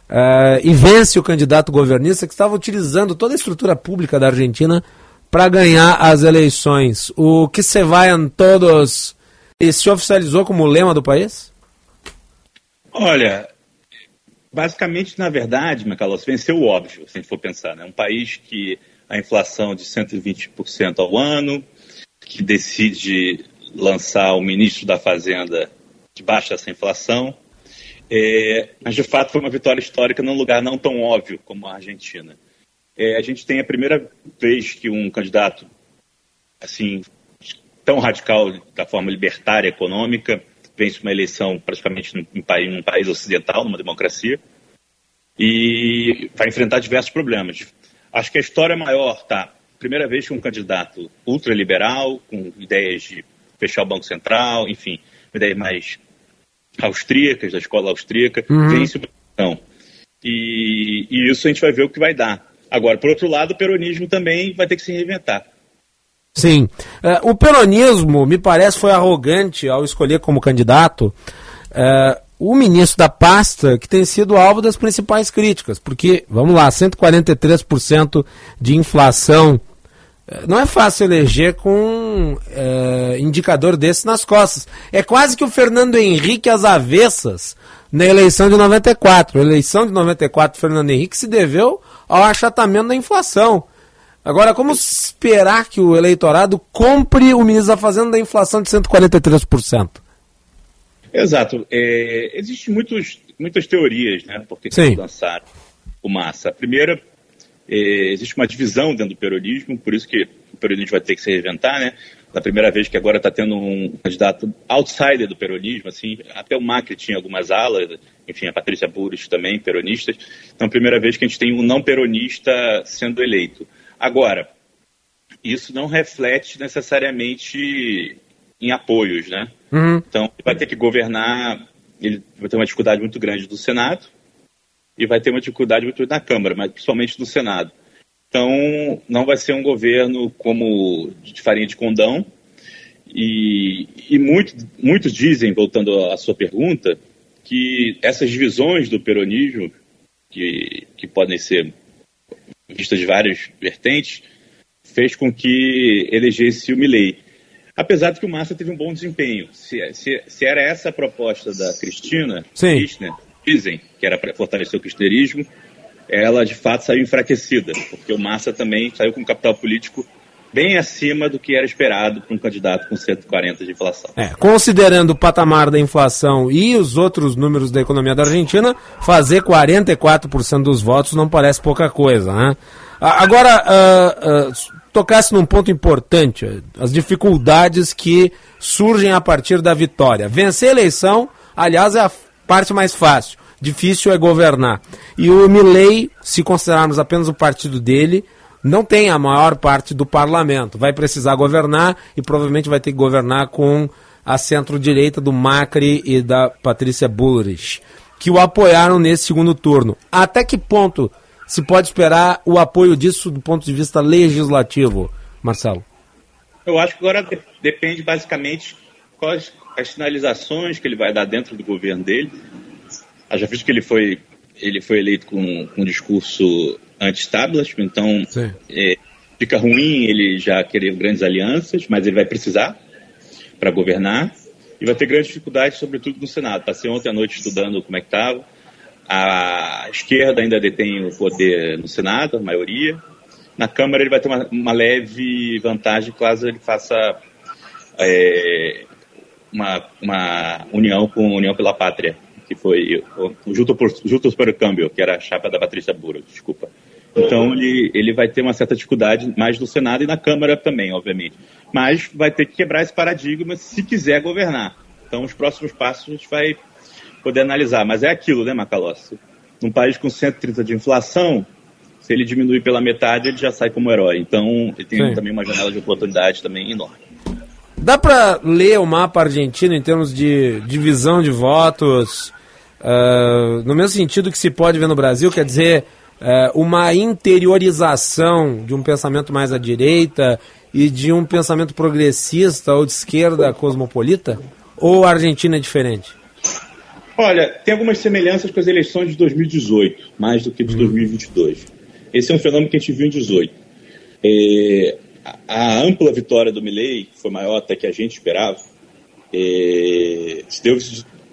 eh, e vence o candidato governista que estava utilizando toda a estrutura pública da Argentina para ganhar as eleições. O que se vai em todos se oficializou como lema do país? Olha, basicamente, na verdade, Macalossi, venceu o óbvio, se a gente for pensar. Né? Um país que a inflação de 120% ao ano, que decide lançar o ministro da Fazenda que baixa essa inflação. É, mas, de fato, foi uma vitória histórica num lugar não tão óbvio como a Argentina. É, a gente tem a primeira vez que um candidato assim tão radical da forma libertária econômica vence uma eleição praticamente num, num país, num país ocidental, numa democracia, e vai enfrentar diversos problemas. Acho que a história é maior, tá? Primeira vez que um candidato ultraliberal, com ideias de fechar o Banco Central, enfim, ideias mais austríacas, da escola austríaca, Uhum. vence uma eleição. E, e isso a gente vai ver o que vai dar. Agora, por outro lado, o peronismo também vai ter que se reinventar. Sim. Uh, o peronismo, me parece, foi arrogante ao escolher como candidato uh, o ministro da pasta que tem sido alvo das principais críticas. Porque, vamos lá, 143% de inflação. Uh, não é fácil eleger com indicador desse nas costas. É quase que o Fernando Henrique às avessas na eleição de 94. A eleição de 94, Fernando Henrique se deveu ao achatamento da inflação. Agora, como esperar que o eleitorado compre o ministro da Fazenda da inflação de 143%? Exato. É, Existem muitas teorias, né? Porque que lançaram o Massa. A primeira, é, existe uma divisão dentro do peronismo, por isso que o peronismo vai ter que se reinventar, né? Da primeira vez que agora está tendo um candidato outsider do peronismo, assim, até o Macri tinha algumas alas, enfim, a Patrícia Burris também, peronistas. Então, primeira vez que a gente tem um não peronista sendo eleito. Agora, isso não reflete necessariamente em apoios, né? Uhum. Então, ele vai ter que governar, ele vai ter uma dificuldade muito grande do Senado e vai ter uma dificuldade muito grande na Câmara, mas principalmente no Senado. Então, não vai ser um governo como de farinha de condão. E, e muito, muitos dizem, voltando à sua pergunta, que essas divisões do peronismo, que, que podem ser vista de várias vertentes, fez com que elegesse o Milley. Apesar de que o Massa teve um bom desempenho. Se, se, se era essa a proposta da Cristina Kirchner, dizem que era para fortalecer o kirchnerismo, ela de fato saiu enfraquecida, porque o Massa também saiu com um capital político bem acima do que era esperado para um candidato com 140 de inflação. É, considerando o patamar da inflação e os outros números da economia da Argentina, fazer 44% dos votos não parece pouca coisa, né? Agora, uh, uh, tocasse num ponto importante, as dificuldades que surgem a partir da vitória. Vencer a eleição, aliás, é a parte mais fácil. Difícil é governar. E o Milley, se considerarmos apenas o partido dele, não tem a maior parte do parlamento. Vai precisar governar e provavelmente vai ter que governar com a centro-direita do Macri e da Patrícia Bullrich, que o apoiaram nesse segundo turno. Até que ponto se pode esperar o apoio disso do ponto de vista legislativo, Marcelo? Eu acho que agora depende basicamente quais as sinalizações que ele vai dar dentro do governo dele. Já visto que ele foi, ele foi eleito com, com um discurso anti-establishment, então é, fica ruim ele já querer grandes alianças, mas ele vai precisar para governar e vai ter grandes dificuldades, sobretudo no Senado. Passei ontem à noite estudando como é que estava. A esquerda ainda detém o poder no Senado, a maioria. Na Câmara ele vai ter uma, uma leve vantagem caso ele faça é, uma, uma união com a União pela Pátria, que foi o Juntos por, o Câmbio, que era a chapa da Patrícia Bura, desculpa. Então ele, ele vai ter uma certa dificuldade mais no Senado e na Câmara também, obviamente. Mas vai ter que quebrar esse paradigma se quiser governar. Então os próximos passos a gente vai poder analisar. Mas é aquilo, né, Macalossi? Num país com 130 de inflação, se ele diminuir pela metade, ele já sai como herói. Então ele tem Sim. também uma janela de oportunidade também enorme. Dá para ler o mapa argentino em termos de divisão de votos, uh, no mesmo sentido que se pode ver no Brasil, quer dizer, é, uma interiorização de um pensamento mais à direita e de um pensamento progressista ou de esquerda cosmopolita? Ou a Argentina é diferente? Olha, tem algumas semelhanças com as eleições de 2018, mais do que de hum. 2022. Esse é um fenômeno que a gente viu em 2018. É, a, ampla vitória do Milley, que foi maior até que a gente esperava, é, deu,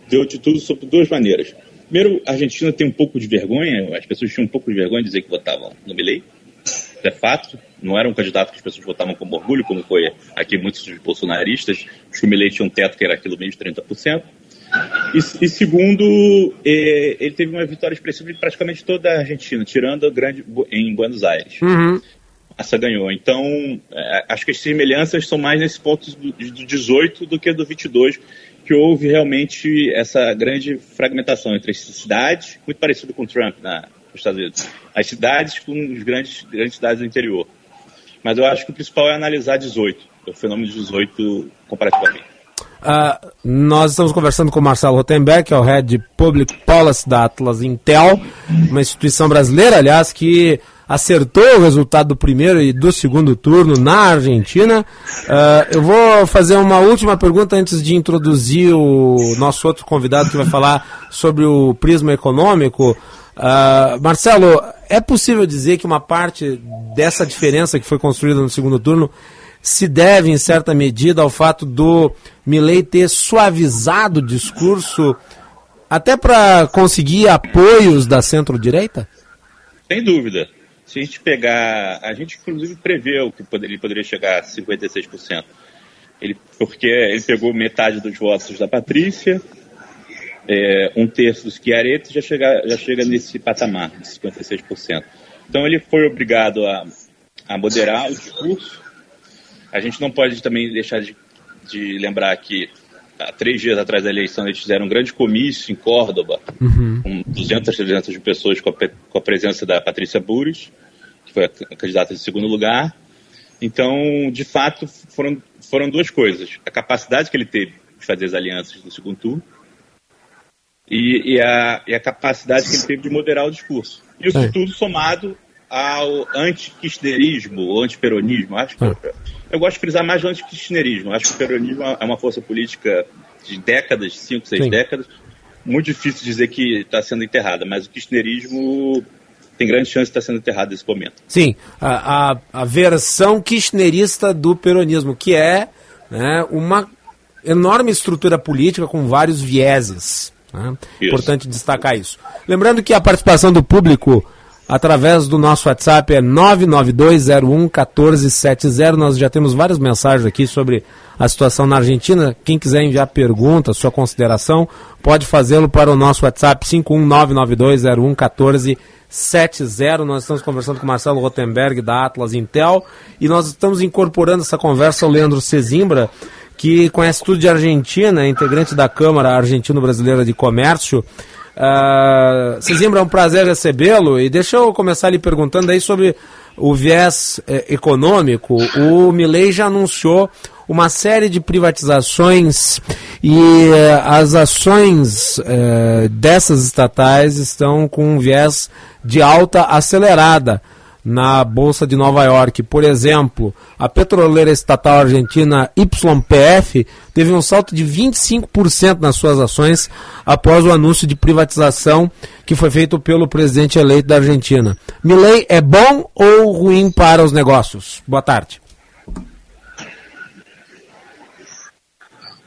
deu de tudo sobre duas maneiras. Primeiro, a Argentina tem um pouco de vergonha, as pessoas tinham um pouco de vergonha de dizer que votavam no Milei. Isso é fato, não era um candidato que as pessoas votavam com orgulho, como foi aqui muitos dos bolsonaristas. Acho que o Milei tinha um teto que era aquilo mesmo, 30%. E, e segundo, é, ele teve uma vitória expressiva em praticamente toda a Argentina, tirando a grande em Buenos Aires. Uhum. Essa ganhou. Então, é, acho que as semelhanças são mais nesse ponto do, do 18 do que do 22, que houve realmente essa grande fragmentação entre as cidades, muito parecido com Trump na, nos Estados Unidos, as cidades com as grandes, grandes cidades do interior. Mas eu acho que o principal é analisar 18, o fenômeno de 18 comparativamente. Uh, nós estamos conversando com o Marcelo Rotenberg, que é o Head de Public Policy da Atlas Intel, uma instituição brasileira, aliás, que acertou o resultado do primeiro e do segundo turno na Argentina. Uh, eu vou fazer uma última pergunta antes de introduzir o nosso outro convidado que vai falar sobre o prisma econômico. Uh, Marcelo, é possível dizer que uma parte dessa diferença que foi construída no segundo turno se deve, em certa medida, ao fato do Milley ter suavizado o discurso até para conseguir apoios da centro-direita? Sem dúvida. Se a gente pegar. A gente, inclusive, preveu que ele poderia chegar a 56%. Ele, porque ele pegou metade dos votos da Patrícia, é, um terço dos Chiaretti já chega, já chega nesse patamar, de 56%. Então ele foi obrigado a, a moderar o discurso. A gente não pode também deixar de, de lembrar que há três dias atrás da eleição eles fizeram um grande comício em Córdoba, uhum. com 200, 300 de pessoas com a, com a presença da Patrícia Bures, que foi a candidata de segundo lugar. Então, de fato, foram, foram duas coisas. A capacidade que ele teve de fazer as alianças no segundo turno e, e, a, e a, capacidade que ele teve de moderar o discurso. Isso é. tudo somado ao anti-kirchnerismo, anti-peronismo. Acho que eu, eu, gosto de frisar mais o anti-kirchnerismo. Acho que o peronismo é uma força política de décadas, cinco, seis Sim. décadas. Muito difícil dizer que está sendo enterrada, mas o kirchnerismo tem grande chance de estar sendo enterrado nesse momento. Sim, a, a, a versão kirchnerista do peronismo, que é né, uma enorme estrutura política com vários vieses. Né? Importante destacar isso. Lembrando que a participação do público através do nosso WhatsApp é 992011470. Nós já temos várias mensagens aqui sobre a situação na Argentina. Quem quiser enviar pergunta, sua consideração, pode fazê-lo para o nosso WhatsApp 51992011470. Nós estamos conversando com Marcelo Rotenberg da Atlas Intel e nós estamos incorporando essa conversa ao Leandro Cezimbra, que conhece tudo de Argentina, é integrante da Câmara Argentino-Brasileira de Comércio. Uh, Cezimbra, é um prazer recebê-lo e deixa eu começar lhe perguntando aí sobre o viés eh, econômico. O Milei já anunciou uma série de privatizações e eh, as ações eh, dessas estatais estão com um viés de alta acelerada na Bolsa de Nova York. Por exemplo, a petroleira estatal argentina YPF teve um salto de 25% nas suas ações após o anúncio de privatização que foi feito pelo presidente eleito da Argentina. Milley é bom ou ruim para os negócios? Boa tarde.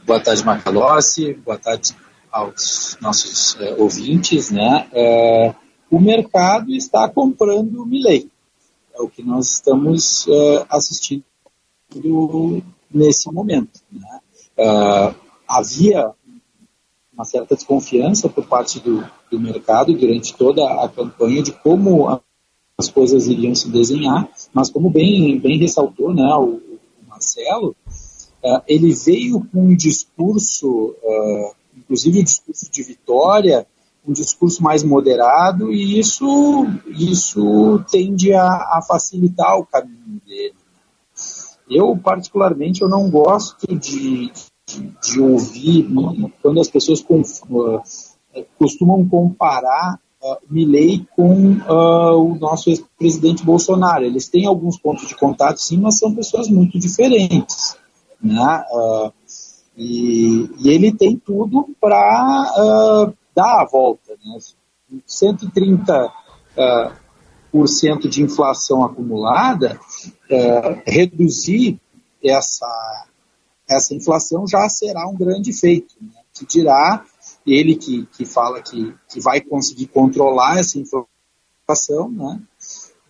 Boa tarde, Macalossi. Boa tarde aos nossos é, ouvintes. Né? É, o mercado está comprando o Milley. É o que nós estamos uh, assistindo nesse momento. Né? Uh, havia uma certa desconfiança por parte do, do, mercado durante toda a campanha de como as coisas iriam se desenhar, mas como bem, bem ressaltou né, o, o Marcelo, uh, ele veio com um discurso, inclusive um discurso de vitória, um discurso mais moderado e isso, isso tende a, a facilitar o caminho dele. Eu, particularmente, eu não gosto de, de, de ouvir quando as pessoas com, uh, costumam comparar uh, Milley com uh, o nosso ex-presidente Bolsonaro. Eles têm alguns pontos de contato, sim, mas são pessoas muito diferentes. Né? Uh, e, e, ele tem tudo para uh, dar a volta. Né? 130% uh, por cento de inflação acumulada, uh, reduzir essa, essa inflação já será um grande feito. Né? Que dirá ele que, que fala que, que vai conseguir controlar essa inflação, né?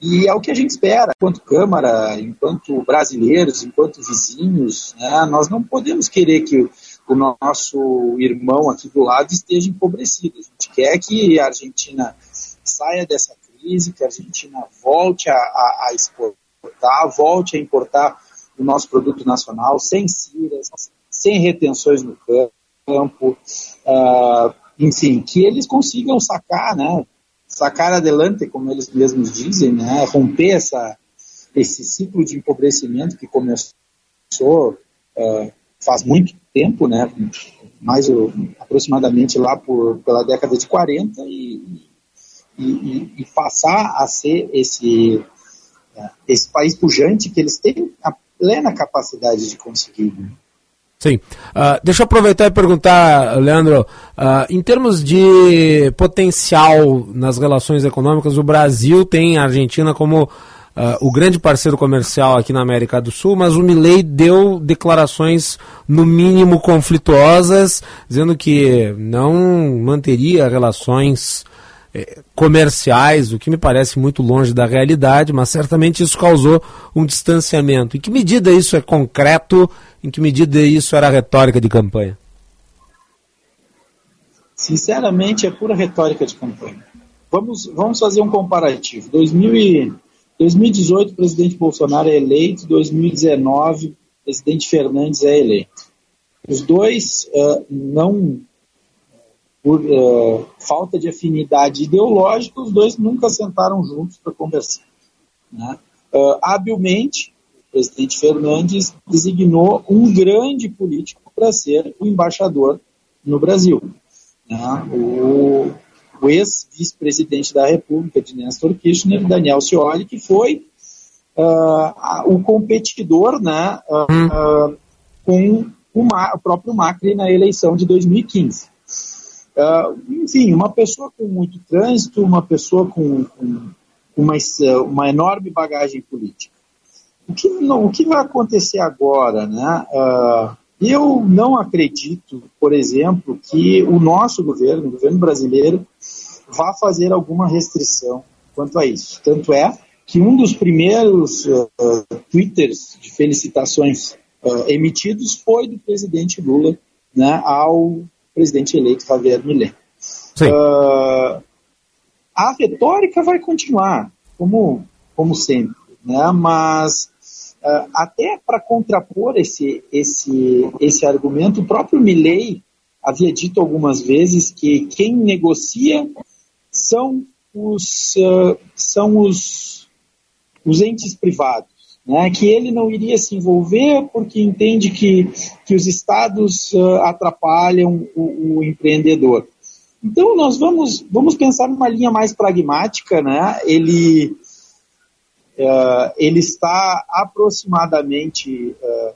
E é o que a gente espera, enquanto Câmara, enquanto brasileiros, enquanto vizinhos, né? nós não podemos querer que o nosso irmão aqui do lado esteja empobrecido. A gente quer que a Argentina saia dessa crise, que a Argentina volte a, a, a exportar, volte a importar o nosso produto nacional sem ciras, sem retenções no campo, uh, enfim, que eles consigam sacar, né, sacar adelante, como eles mesmos dizem, né, romper essa, esse ciclo de empobrecimento que começou uh, faz muito tempo, né? Mais aproximadamente lá por, pela década de 40 e, e, e, passar a ser esse, esse país pujante que eles têm a plena capacidade de conseguir. Né? Sim. Uh, deixa eu aproveitar e perguntar, Leandro, uh, em termos de potencial nas relações econômicas, o Brasil tem a Argentina como uh, o grande parceiro comercial aqui na América do Sul, mas o Milei deu declarações no mínimo conflituosas, dizendo que não manteria relações eh, comerciais, o que me parece muito longe da realidade, mas certamente isso causou um distanciamento. Em que medida isso é concreto? Em que medida isso era retórica de campanha? Sinceramente, é pura retórica de campanha. Vamos, vamos fazer um comparativo. 2000 e, 2018, o presidente Bolsonaro é eleito, 2019, o presidente Fernandes é eleito. Os dois uh, não, por uh, falta de afinidade ideológica, os dois nunca sentaram juntos para conversar. Né? Uh, habilmente, presidente Fernandes designou um grande político para ser o embaixador no Brasil. Né? O, o ex-vice-presidente da República de Néstor Kirchner, Daniel Scioli, que foi uh, o competidor né, uh, com o, o, próprio Macri na eleição de 2015. Uh, enfim, uma pessoa com muito trânsito, uma pessoa com, com uma, uma enorme bagagem política. O que, não, o que vai acontecer agora? Né? Eu não acredito, por exemplo, que o nosso governo, o governo brasileiro, vá fazer alguma restrição quanto a isso. Tanto é que um dos primeiros uh, twitters de felicitações uh, emitidos foi do presidente Lula né, ao presidente eleito Javier Milei. Uh, a retórica vai continuar, como, como sempre, né, mas até para contrapor esse, esse, esse argumento, o próprio Milley havia dito algumas vezes que quem negocia são os, uh, são os, os entes privados, né? que ele não iria se envolver porque entende que, que os estados uh, atrapalham o, o, empreendedor. Então nós vamos, vamos pensar numa linha mais pragmática, né? ele uh, ele está aproximadamente uh,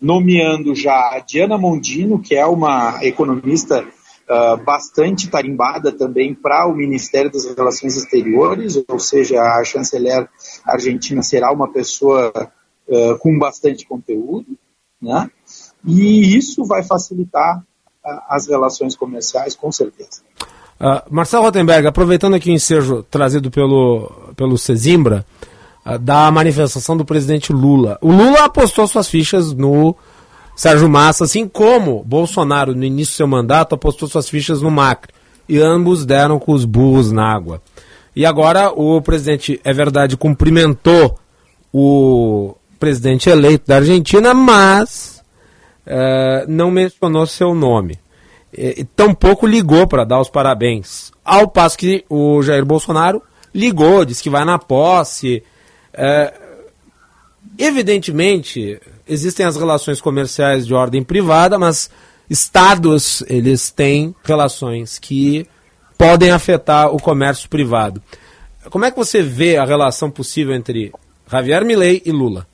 nomeando já a Diana Mondino, que é uma economista uh, bastante tarimbada também para o Ministério das Relações Exteriores, ou seja, a chanceler argentina será uma pessoa com bastante conteúdo, né? e isso vai facilitar as relações comerciais, com certeza. Uh, Marcelo Rotenberg, aproveitando aqui o ensejo trazido pelo, pelo Cezimbra, uh, da manifestação do presidente Lula. O Lula apostou suas fichas no Sérgio Massa, assim como Bolsonaro, no início do seu mandato, apostou suas fichas no Macri. E ambos deram com os burros na água. E agora o presidente, é verdade, cumprimentou o presidente eleito da Argentina, mas uh, não mencionou seu nome e, tampouco ligou para dar os parabéns. Ao passo que o Jair Bolsonaro ligou, disse que vai na posse. É, evidentemente, existem as relações comerciais de ordem privada, mas estados eles têm relações que podem afetar o comércio privado. Como é que você vê a relação possível entre Javier Milei e Lula?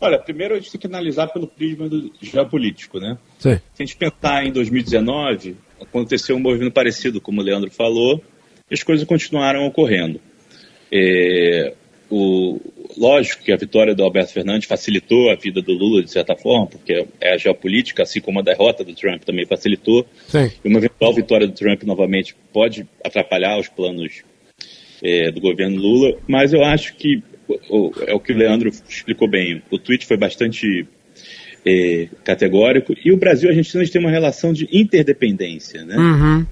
Olha, primeiro a gente tem que analisar pelo prisma do geopolítico, né? Sim. Se a gente pensar em 2019, aconteceu um movimento parecido, como o Leandro falou, e as coisas continuaram ocorrendo. É, o, lógico que a vitória do Alberto Fernandes facilitou a vida do Lula, de certa forma, porque é a geopolítica, assim como a derrota do Trump também facilitou. Sim. E uma eventual vitória do Trump novamente pode atrapalhar os planos é, do governo Lula, mas eu acho que é o que o Leandro explicou bem. O tweet foi bastante é, categórico. E o Brasil e a Argentina tem uma relação de interdependência, né? Uhum.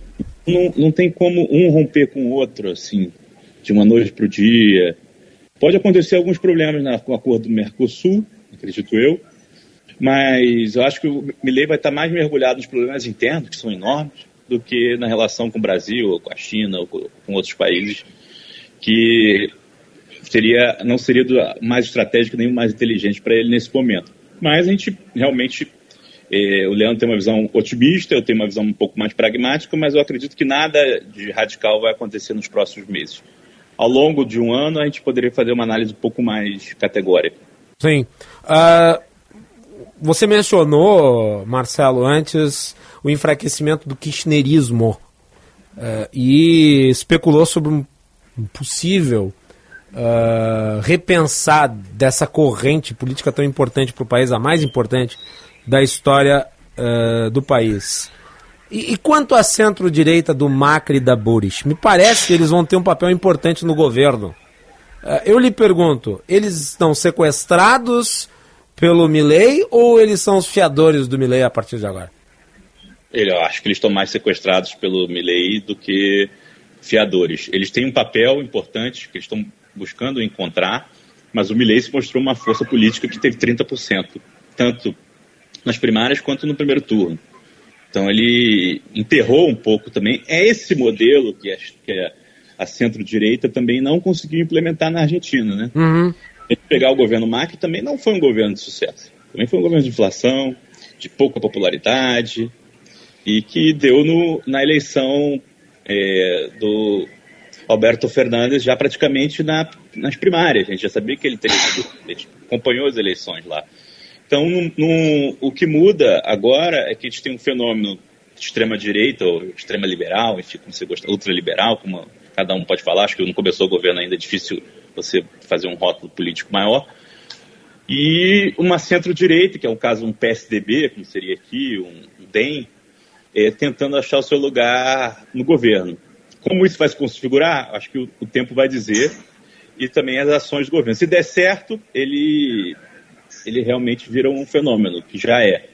Não, não tem como um romper com o outro, assim, de uma noite para o dia. Pode acontecer alguns problemas na, com o acordo do Mercosul, acredito eu, mas eu acho que o Milley vai estar mais mergulhado nos problemas internos, que são enormes, do que na relação com o Brasil, ou com a China, ou com outros países que seria, não seria mais estratégico nem mais inteligente para ele nesse momento. Mas a gente realmente É, o Leandro tem uma visão otimista, eu tenho uma visão um pouco mais pragmática, mas eu acredito que nada de radical vai acontecer nos próximos meses. Ao longo de um ano, a gente poderia fazer uma análise um pouco mais categórica. Sim. Uh, você mencionou, Marcelo, antes o enfraquecimento do kirchnerismo uh, e especulou sobre um possível uh, repensar dessa corrente política tão importante para o país, a mais importante da história uh, do país. E, e, quanto à centro-direita do Macri e da Boris? Me parece que eles vão ter um papel importante no governo. Uh, eu lhe pergunto, eles estão sequestrados pelo Milley ou eles são os fiadores do Milley a partir de agora? Eu acho que eles estão mais sequestrados pelo Milley do que fiadores. Eles têm um papel importante que eles estão buscando encontrar, mas o Milley se mostrou uma força política que teve 30%, tanto nas primárias quanto no primeiro turno. Então ele enterrou um pouco também. É esse modelo que, a, que a centro-direita também não conseguiu implementar na Argentina, né? Uhum. Pegar o governo Macri também não foi um governo de sucesso. Também foi um governo de inflação, de pouca popularidade e que deu no, na eleição é, do Alberto Fernandes já praticamente na, nas primárias. A gente já sabia que ele teria ele acompanhou as eleições lá. Então, o que muda agora é que a gente tem um fenômeno de extrema-direita, ou extrema-liberal, enfim, como você gosta, ultraliberal, como cada um pode falar, acho que não começou o governo ainda, é difícil você fazer um rótulo político maior. E uma centro-direita, que é o caso um PSDB, como seria aqui, um DEM, é, tentando achar o seu lugar no governo. Como isso vai se configurar, acho que o, o tempo vai dizer, e também as ações do governo. Se der certo, ele ele realmente vira um fenômeno, que já é.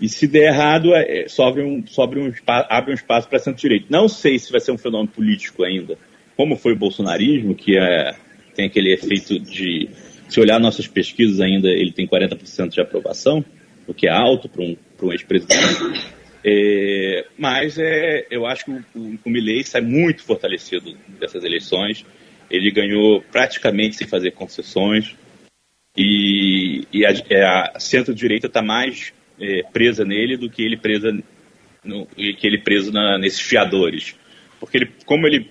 E se der errado, é, sobre um, sobre um, abre um espaço para centro-direita. Não sei se vai ser um fenômeno político ainda, como foi o bolsonarismo, que é, tem aquele efeito de, se olhar nossas pesquisas ainda, ele tem 40% de aprovação, o que é alto para um, um ex-presidente. É, mas é, eu acho que o, o, o Milley sai muito fortalecido dessas eleições. Ele ganhou praticamente sem fazer concessões e, e a, é, a centro-direita está mais é, presa nele do que ele presa no, que ele preso na, nesses fiadores, porque ele, como ele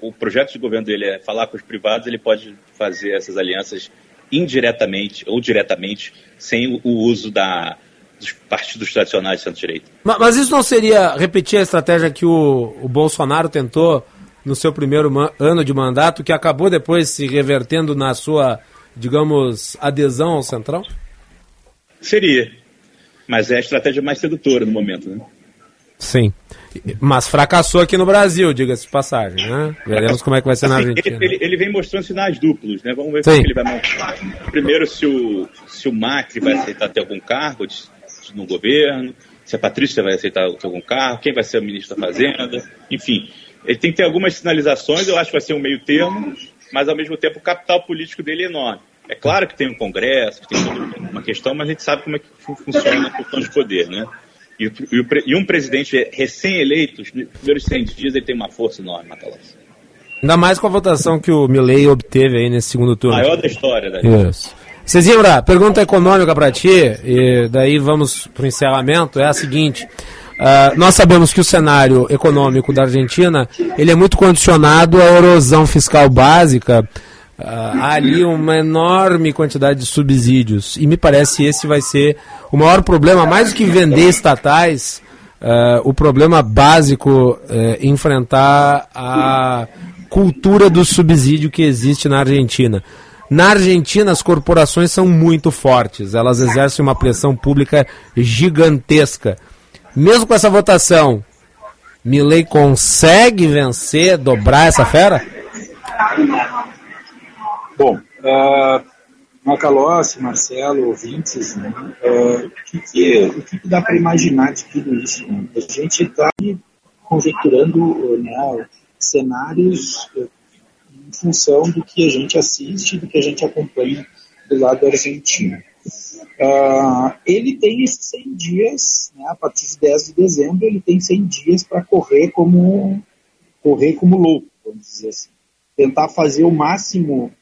o projeto de governo dele é falar com os privados, ele pode fazer essas alianças indiretamente ou diretamente sem o uso da, dos partidos tradicionais de centro-direita. Mas, mas, isso não seria repetir a estratégia que o, o Bolsonaro tentou no seu primeiro ano de mandato, que acabou depois se revertendo na sua digamos, adesão ao Centrão? Seria. Mas é a estratégia mais sedutora no momento, né? Sim. Mas fracassou aqui no Brasil, diga-se de passagem, né? Veremos como é que vai ser assim, na Argentina. Ele, ele, ele, vem mostrando sinais duplos, né? Vamos ver como ele vai mostrar. Primeiro, se o, se o Macri vai aceitar ter algum cargo no governo, se a Patrícia vai aceitar algum cargo, quem vai ser o ministro da Fazenda, enfim. Ele tem que ter algumas sinalizações, eu acho que vai ser um meio termo, mas ao mesmo tempo o capital político dele é enorme. É claro que tem um congresso, que tem uma questão, mas a gente sabe como é que funciona a questão de poder, né? E, e, e um presidente recém-eleito, os primeiros 100 dias, ele tem uma força enorme, Matalas. Ainda mais com a votação que o Milley obteve aí nesse segundo turno. Maior da história, né? Isso. Cezinha, pergunta econômica para ti, e daí vamos para o encerramento, é a seguinte. Uh, nós sabemos que o cenário econômico da Argentina ele é muito condicionado à erosão fiscal básica. Uh, há ali uma enorme quantidade de subsídios e me parece esse vai ser o maior problema, mais do que vender estatais, uh, o problema básico é enfrentar a cultura do subsídio que existe na Argentina. Na Argentina, as corporações são muito fortes, elas exercem uma pressão pública gigantesca. Mesmo com essa votação, Milley consegue vencer, dobrar essa fera? Bom, uh, Macalossi, Marcelo, ouvintes, né, uh, o, que, que, o que, que dá para imaginar de tudo isso? Né? A gente está conjecturando né, cenários uh, em função do que a gente assiste, do que a gente acompanha do lado argentino. Uh, ele tem esses 100 dias, né, a partir de 10 de dezembro, ele tem 100 dias para correr como, correr como louco, vamos dizer assim. Tentar fazer o máximo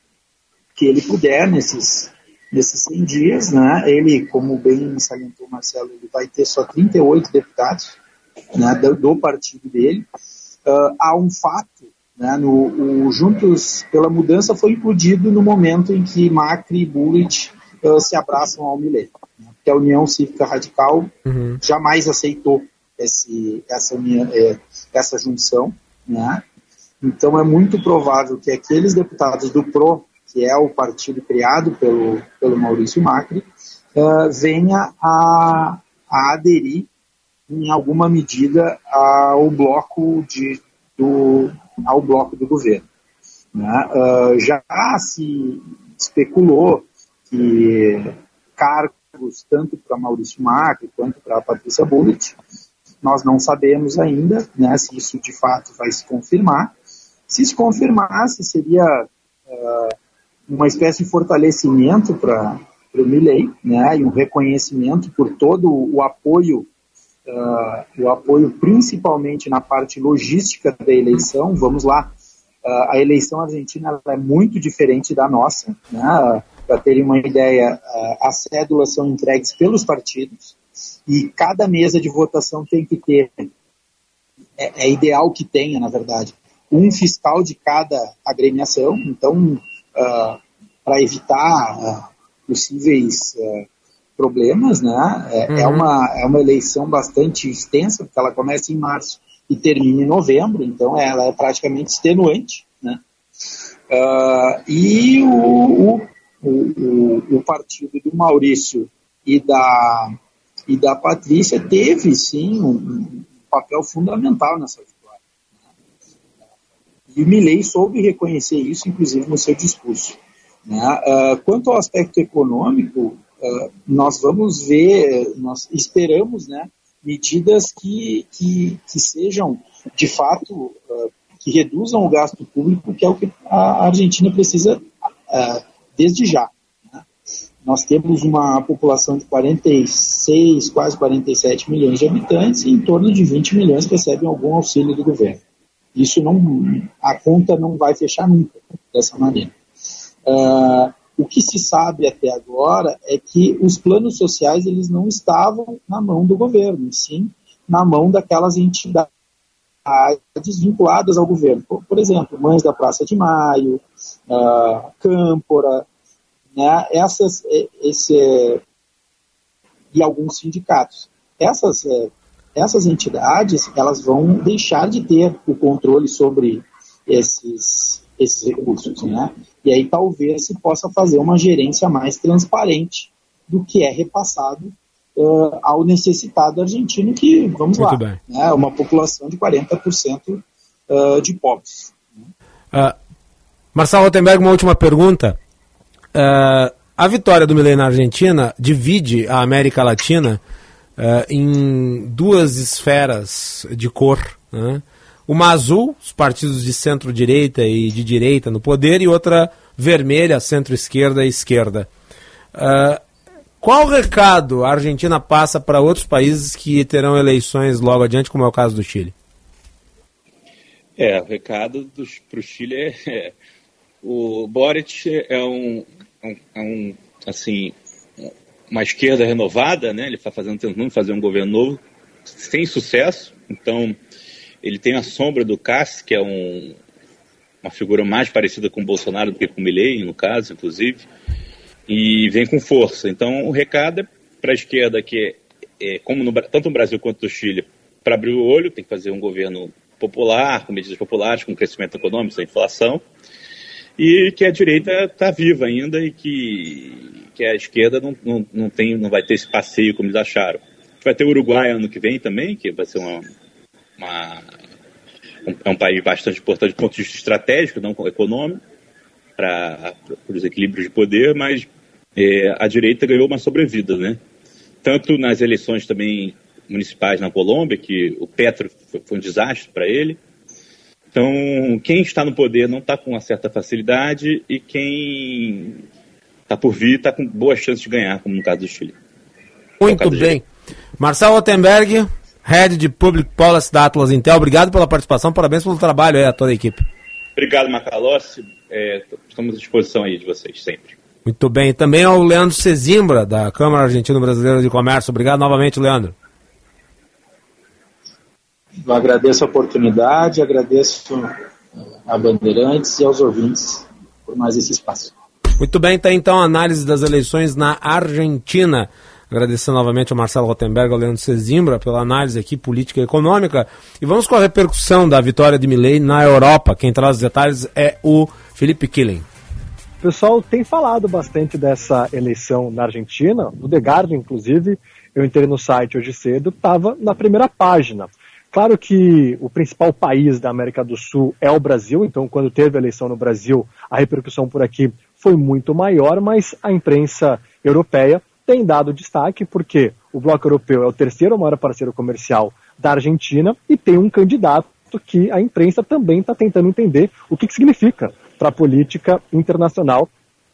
que ele puder nesses, nesses 100 dias, né? Ele, como bem salientou o Marcelo, ele vai ter só 38 deputados né, do, do partido dele. Uh, há um fato, né, no, o Juntos pela Mudança foi incluído no momento em que Macri e Bullitt uh, se abraçam ao Millet, né, porque a União Cívica Radical Uhum. jamais aceitou esse, essa, união, eh, essa junção, né? Então é muito provável que aqueles deputados do PRO, que é o partido criado pelo, pelo Maurício Macri, uh, venha a, a aderir em alguma medida ao bloco de, do, ao bloco do governo. Né? Uh, já se especulou que cargos tanto para Maurício Macri quanto para Patrícia Bullitt, nós não sabemos ainda né, se isso de fato vai se confirmar. Se se confirmasse, seria uh, uma espécie de fortalecimento para o Milley, né, e um reconhecimento por todo o apoio uh, o apoio principalmente na parte logística da eleição. Vamos lá, uh, a eleição argentina é muito diferente da nossa. Né? Para terem uma ideia, uh, as cédulas são entregues pelos partidos e cada mesa de votação tem que ter, é, é ideal que tenha, na verdade, um fiscal de cada agremiação. Então, para evitar possíveis problemas, né? É, Uhum. é, uma, é uma eleição bastante extensa, porque ela começa em março e termina em novembro, então ela é praticamente extenuante, né? Ah, e o, o, o, o partido do Maurício e da, e da Patrícia teve, sim, um, um papel fundamental nessa vitória. né? E o Milley soube reconhecer isso, inclusive, no seu discurso. Né? Ah, quanto ao aspecto econômico, Uh, nós vamos ver, nós esperamos, né, medidas que, que, que sejam, de fato, uh, que reduzam o gasto público, que é o que a Argentina precisa uh, desde já. Né? Nós temos uma população de 46, quase 47 milhões de habitantes e em torno de 20 milhões recebem algum auxílio do governo. Isso não, a conta não vai fechar nunca dessa maneira. Uh, o que se sabe até agora é que os planos sociais eles não estavam na mão do governo, sim na mão daquelas entidades vinculadas ao governo. Por, exemplo, Mães da Praça de Maio, uh, Câmpora, né, essas, esse, e alguns sindicatos. Essas, essas entidades elas vão deixar de ter o controle sobre esses, esses recursos, né? E aí talvez se possa fazer uma gerência mais transparente do que é repassado uh, ao necessitado argentino, que, vamos Muito lá, é uma população de 40% uh, de pobres. Uh, Marcelo Rotenberg, uma última pergunta. Uh, a vitória do Milei na Argentina divide a América Latina em duas esferas de cor. Né? Uma azul, os partidos de centro-direita e de direita no poder, e outra vermelha, centro-esquerda e esquerda. Uh, qual recado a Argentina passa para outros países que terão eleições logo adiante, como é o caso do Chile? É, o recado para o Chile é, <laughs> é, o Boric é um, um, é um, assim uma esquerda renovada, né? Ele está fazendo tentando fazer um governo novo sem sucesso. Então ele tem a sombra do Cassi, que é um, uma figura mais parecida com o Bolsonaro do que com o Milley, no caso, inclusive, e vem com força. Então o recado é para a esquerda que é, como no, tanto no Brasil quanto no Chile, para abrir o olho, tem que fazer um governo popular, com medidas populares, com crescimento econômico, sem inflação, e que a direita está viva ainda e que, que a esquerda não, não, não, tem, não vai ter esse passeio como eles acharam. Vai ter o Uruguai ano que vem também, que vai ser uma, uma um, é um país bastante importante do ponto de vista estratégico, não econômico, para os equilíbrios de poder, mas é, a direita ganhou uma sobrevida, né? Tanto nas eleições também municipais na Colômbia, que o Petro foi um desastre para ele. Então, quem está no poder não está com uma certa facilidade e quem está por vir está com boa chance de ganhar, como no caso do Chile. Muito bem. Marcelo Ottenberg, Head de Public Policy da Atlas Intel, obrigado pela participação, parabéns pelo trabalho aí a toda a equipe. Obrigado, Macalossi. É, estamos à disposição aí de vocês sempre. Muito bem. Também ao Leandro Cezimbra, da Câmara Argentina Brasileira de Comércio. Obrigado novamente, Leandro. Eu agradeço a oportunidade, agradeço a Bandeirantes e aos ouvintes por mais esse espaço. Muito bem, tá então a análise das eleições na Argentina. Agradecer novamente ao Marcelo Rotenberg ao Leandro Cezimbra pela análise aqui política e econômica. E vamos com a repercussão da vitória de Milley na Europa. Quem traz os detalhes é o Felipe Killing. O pessoal tem falado bastante dessa eleição na Argentina. O The Guardian, inclusive, eu entrei no site hoje cedo, estava na primeira página. Claro que o principal país da América do Sul é o Brasil, então quando teve a eleição no Brasil, a repercussão por aqui foi muito maior, mas a imprensa europeia tem dado destaque porque o Bloco Europeu é o terceiro maior parceiro comercial da Argentina e tem um candidato que a imprensa também está tentando entender o que, que significa para a política internacional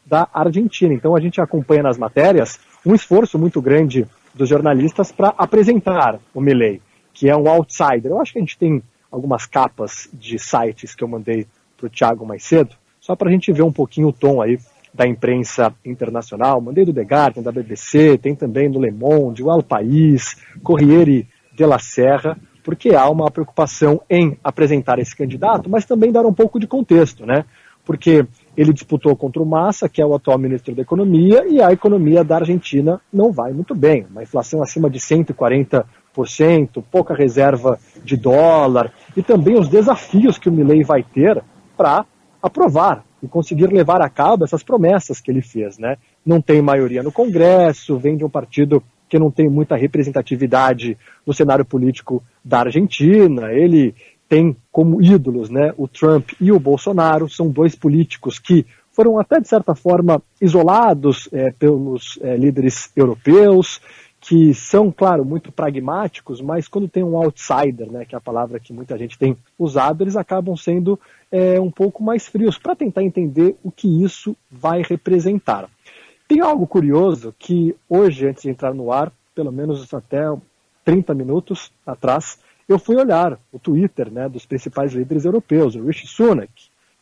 da Argentina. Então a gente acompanha nas matérias um esforço muito grande dos jornalistas para apresentar o Milley que é um outsider. Eu acho que a gente tem algumas capas de sites que eu mandei para o Thiago mais cedo, só para a gente ver um pouquinho o tom aí da imprensa internacional. Mandei do The Guardian, da BBC, tem também do Le Monde, o El País, Corriere della Serra, porque há uma preocupação em apresentar esse candidato, mas também dar um pouco de contexto, né? Porque ele disputou contra o Massa, que é o atual ministro da Economia, e a economia da Argentina não vai muito bem. Uma inflação acima de 140 pouca reserva de dólar e também os desafios que o Milley vai ter para aprovar e conseguir levar a cabo essas promessas que ele fez, né? Não tem maioria no Congresso, vem de um partido que não tem muita representatividade no cenário político da Argentina. Ele tem como ídolos, né, o Trump e o Bolsonaro, são dois políticos que foram até de certa forma isolados é, pelos é, líderes europeus, que são, claro, muito pragmáticos, mas quando tem um outsider, né, que é a palavra que muita gente tem usado, eles acabam sendo é, um pouco mais frios para tentar entender o que isso vai representar. Tem algo curioso que hoje, antes de entrar no ar, pelo menos até 30 minutos atrás, eu fui olhar o Twitter né, dos principais líderes europeus, o Rishi Sunak,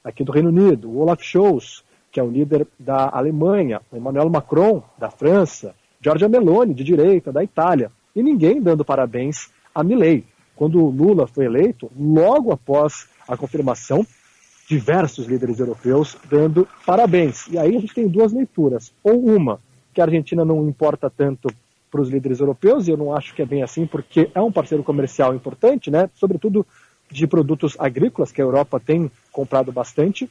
aqui do Reino Unido, o Olaf Scholz, que é o líder da Alemanha, o Emmanuel Macron, da França, Giorgia Meloni, de direita, da Itália, e ninguém dando parabéns a Milley. Quando Lula foi eleito, logo após a confirmação, diversos líderes europeus dando parabéns. E aí a gente tem duas leituras. Ou uma, que a Argentina não importa tanto para os líderes europeus, e eu não acho que é bem assim, porque é um parceiro comercial importante, né? sobretudo de produtos agrícolas, que a Europa tem comprado bastante,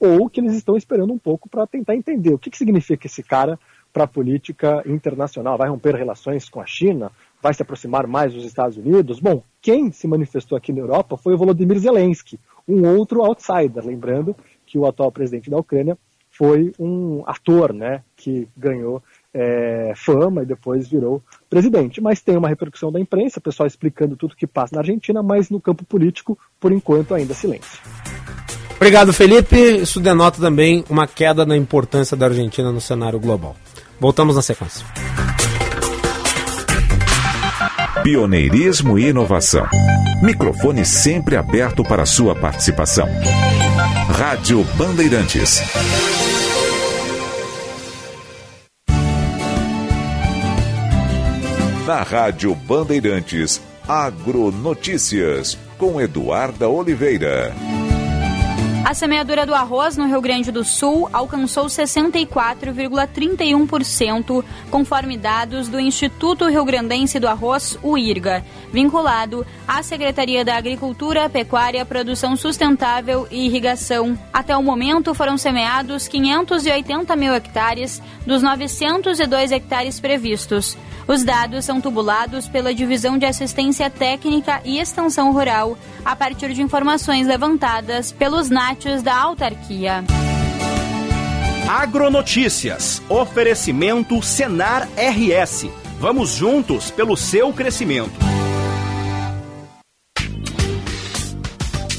ou que eles estão esperando um pouco para tentar entender o que, que significa esse cara para a política internacional? Vai romper relações com a China? Vai se aproximar mais dos Estados Unidos? Bom, quem se manifestou aqui na Europa foi o Volodymyr Zelensky, um outro outsider. Lembrando que o atual presidente da Ucrânia foi um ator né, que ganhou é, fama e depois virou presidente. Mas tem uma repercussão da imprensa, pessoal explicando tudo que passa na Argentina, mas no campo político, por enquanto, ainda silêncio. Obrigado, Felipe. Isso denota também uma queda na importância da Argentina no cenário global. Voltamos na sequência. Pioneirismo e inovação. Microfone sempre aberto para sua participação. Rádio Bandeirantes. Na Rádio Bandeirantes, Agronotícias, com Eduarda Oliveira. A semeadura do arroz no Rio Grande do Sul alcançou 64,31%, conforme dados do Instituto Rio Grandense do Arroz, o IRGA, vinculado à Secretaria da Agricultura, Pecuária, Produção Sustentável e Irrigação. Até o momento foram semeados 580 mil hectares dos 902 hectares previstos. Os dados são tubulados pela Divisão de Assistência Técnica e Extensão Rural, a partir de informações levantadas pelos NATs da autarquia. Agronotícias. Oferecimento Senar RS. Vamos juntos pelo seu crescimento.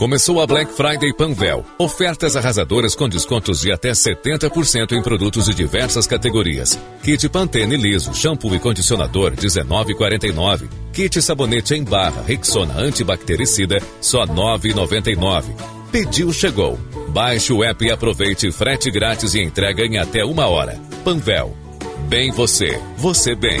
Começou a Black Friday Panvel. Ofertas arrasadoras com descontos de até 70% em produtos de diversas categorias. Kit Pantene liso, shampoo e condicionador 19,49. Kit sabonete em barra Rexona antibactericida só 9,99. Pediu chegou. Baixe o app e aproveite frete grátis e entrega em até uma hora. Panvel. Bem você, você bem.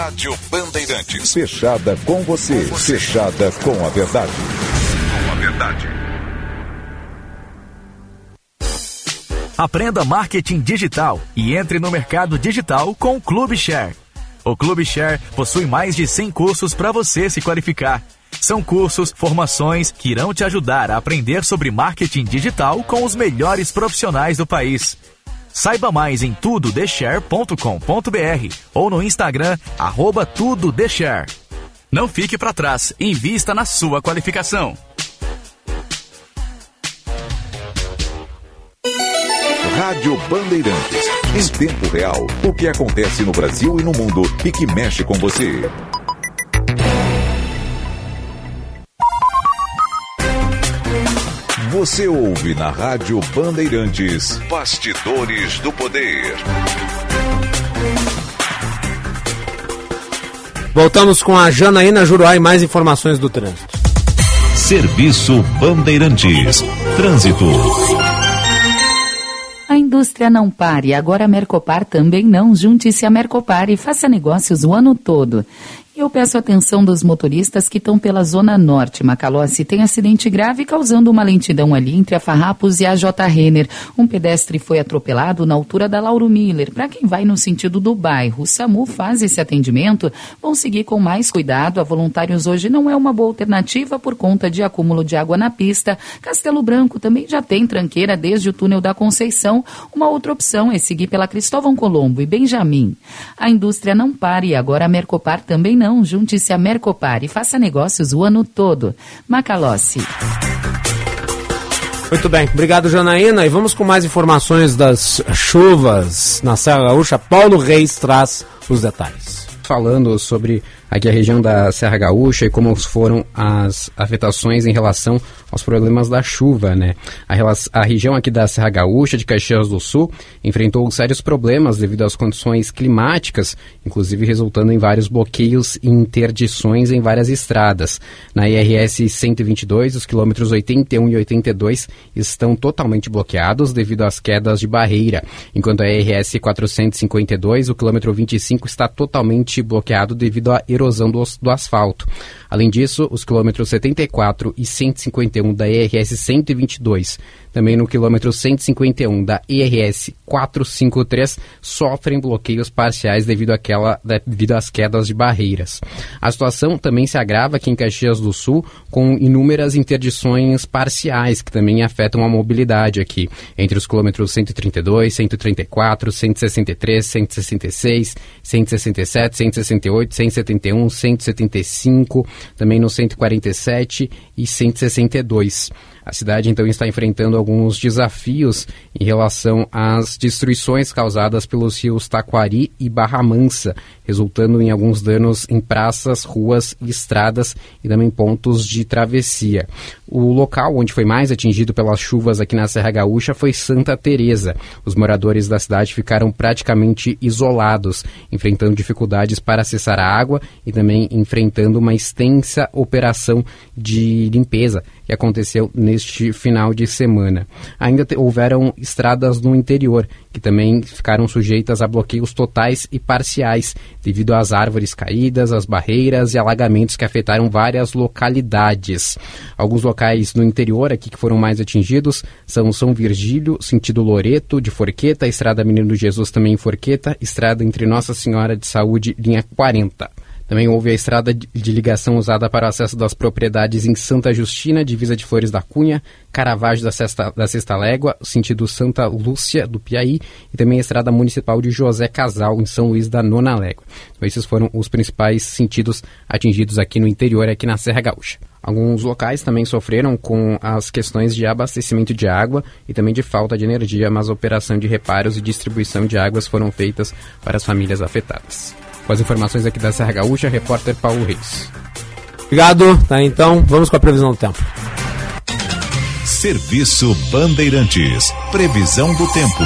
Rádio Bandeirantes. Fechada com você. Fechada com a verdade. Com a verdade. Aprenda marketing digital e entre no mercado digital com o Clube Share. O Clube Share possui mais de 100 cursos para você se qualificar. São cursos, formações que irão te ajudar a aprender sobre marketing digital com os melhores profissionais do país. Saiba mais em tudodeshare.com.br ou no Instagram, arroba tudodeshare. Não fique para trás, invista na sua qualificação. Rádio Bandeirantes. Em tempo real, o que acontece no Brasil e no mundo e que mexe com você. Você ouve na Rádio Bandeirantes. Bastidores do Poder. Voltamos com a Janaína Juruá e mais informações do trânsito. Serviço Bandeirantes. Trânsito. A indústria não pare, agora a Mercopar também não. Junte-se a Mercopar e faça negócios o ano todo. Eu peço atenção dos motoristas que estão pela Zona Norte. Macalossi tem acidente grave causando uma lentidão ali entre a Farrapos e a J. Renner. Um pedestre foi atropelado na altura da Lauro Miller. Para quem vai no sentido do bairro, o SAMU faz esse atendimento. Vão seguir com mais cuidado. A Voluntários hoje não é uma boa alternativa por conta de acúmulo de água na pista. Castelo Branco também já tem tranqueira desde o túnel da Conceição. Uma outra opção é seguir pela Cristóvão Colombo e Benjamin. A indústria não para e agora a Mercopar também não junte-se a Mercopar e faça negócios o ano todo. Macalossi. Muito bem, obrigado Janaína. E vamos com mais informações das chuvas na Serra Gaúcha. Paulo Reis traz os detalhes. Falando sobre aqui a região da Serra Gaúcha e como foram as afetações em relação aos problemas da chuva, né? A, a região aqui da Serra Gaúcha, de Caxias do Sul, enfrentou sérios problemas devido às condições climáticas, inclusive resultando em vários bloqueios e interdições em várias estradas. Na IRS 122, os quilômetros 81 e 82 estão totalmente bloqueados devido às quedas de barreira, enquanto a IRS 452, o quilômetro 25 está totalmente bloqueado devido à erosão do, do asfalto. Além disso, os quilômetros 74 e 151 da ERS 122, também no quilômetro 151 da ERS 453, sofrem bloqueios parciais devido, àquela, devido às quedas de barreiras. A situação também se agrava aqui em Caxias do Sul, com inúmeras interdições parciais que também afetam a mobilidade aqui, entre os quilômetros 132, 134, 163, 166, 167, 168, 171, 175, também no 147 e 162. A cidade então está enfrentando alguns desafios em relação às destruições causadas pelos rios Taquari e Barra Mansa, resultando em alguns danos em praças, ruas estradas e também pontos de travessia. O local onde foi mais atingido pelas chuvas aqui na Serra Gaúcha foi Santa Teresa. Os moradores da cidade ficaram praticamente isolados, enfrentando dificuldades para acessar a água e também enfrentando uma extensa operação de limpeza que aconteceu neste final de semana. Ainda houveram estradas no interior que também ficaram sujeitas a bloqueios totais e parciais devido às árvores caídas, às barreiras e alagamentos que afetaram várias localidades. Alguns locais no interior aqui que foram mais atingidos são São Virgílio, sentido Loreto, de Forqueta, Estrada Menino Jesus também em Forqueta, Estrada entre Nossa Senhora de Saúde, linha 40. Também houve a estrada de ligação usada para o acesso das propriedades em Santa Justina, divisa de Flores da Cunha, Caravaggio da Sexta, da Sexta Légua, sentido Santa Lúcia do Piaí, e também a estrada municipal de José Casal, em São Luís da Nona Légua. Então, esses foram os principais sentidos atingidos aqui no interior, aqui na Serra Gaúcha. Alguns locais também sofreram com as questões de abastecimento de água e também de falta de energia, mas a operação de reparos e distribuição de águas foram feitas para as famílias afetadas. Com as informações aqui da Serra Gaúcha, repórter Paulo Reis. Obrigado, tá? Então, vamos com a previsão do tempo. Serviço Bandeirantes. Previsão do tempo.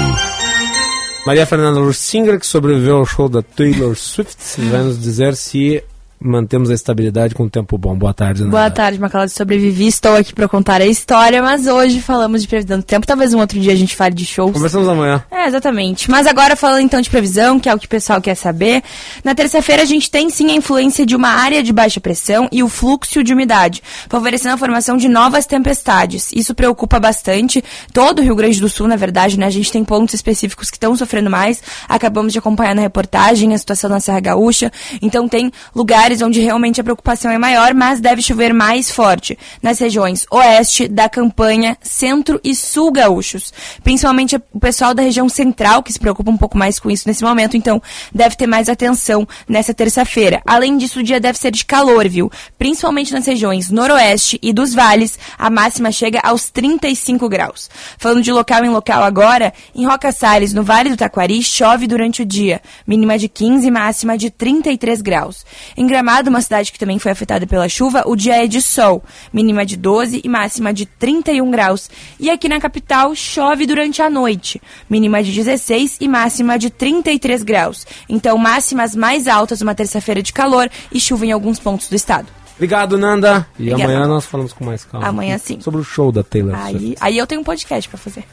Maria Fernanda Lursinger, que sobreviveu ao show da Taylor Swift, vai nos dizer se mantemos a estabilidade com o tempo bom. Boa tarde, Nanda. Boa tarde, Macalá. Sobrevivi, estou aqui para contar a história, mas hoje falamos de previsão do tempo. Talvez um outro dia a gente fale de shows. Conversamos amanhã. É, exatamente. Mas agora falando então de previsão, que é o que o pessoal quer saber. Na terça-feira a gente tem sim a influência de uma área de baixa pressão e o fluxo de umidade, favorecendo a formação de novas tempestades. Isso preocupa bastante todo o Rio Grande do Sul, na verdade, né? A gente tem pontos específicos que estão sofrendo mais. Acabamos de acompanhar na reportagem a situação na Serra Gaúcha. Então tem lugares onde realmente a preocupação é maior, mas deve chover mais forte nas regiões oeste da campanha, centro e sul gaúchos. Principalmente o pessoal da região central, que se preocupa um pouco mais com isso nesse momento, então deve ter mais atenção nessa terça-feira. Além disso, o dia deve ser de calor, viu? Principalmente nas regiões noroeste e dos vales, a máxima chega aos 35 graus. Falando de local em local agora, em Roca Salles, no Vale do Taquari, chove durante o dia, mínima de 15 e máxima de 33 graus. Em Gramado, uma cidade que também foi afetada pela chuva, o dia é de sol, mínima de 12 e máxima de 31 graus. E aqui na capital chove durante a noite, mínima de 16 e máxima de 33 graus. Então, máximas mais altas uma terça-feira de calor e chuva em alguns pontos do estado. Obrigado, Nanda. E Obrigada. amanhã nós falamos com mais calma. Amanhã sim. Sobre o show da Taylor Aí, Swift. aí eu tenho um podcast para fazer.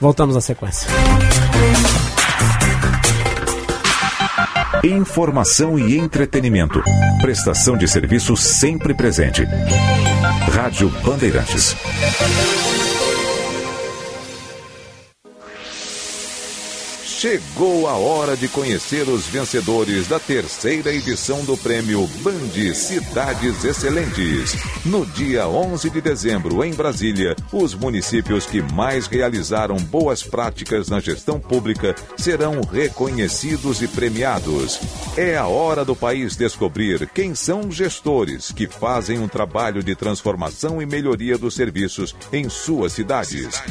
Voltamos na sequência. Informação e entretenimento. Prestação de serviço sempre presente. Rádio Bandeirantes. Chegou a hora de conhecer os vencedores da terceira edição do prêmio Band Cidades Excelentes. No dia 11 de dezembro, em Brasília, os municípios que mais realizaram boas práticas na gestão pública serão reconhecidos e premiados. É a hora do país descobrir quem são gestores que fazem um trabalho de transformação e melhoria dos serviços em suas cidades.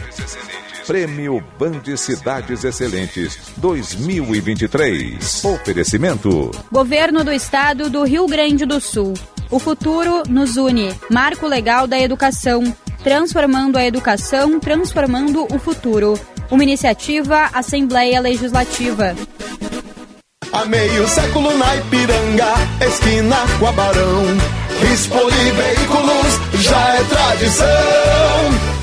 Prêmio Band Cidades Excelentes 2023. Oferecimento. Governo do Estado do Rio Grande do Sul. O futuro nos une. Marco Legal da Educação. Transformando a educação, transformando o futuro. Uma iniciativa Assembleia Legislativa. Há meio século na Ipiranga, esquina com a Barão. Expoli Veículos já é tradição.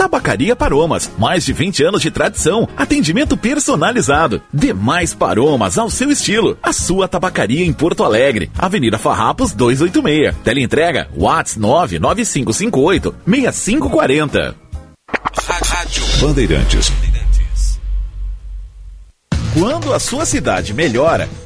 Tabacaria Paromas, mais de 20 anos de tradição, atendimento personalizado. Demais Paromas ao seu estilo. A sua tabacaria em Porto Alegre, Avenida Farrapos 286. Teleentrega Whats 99558 6540. Rádio Bandeirantes. Quando a sua cidade melhora,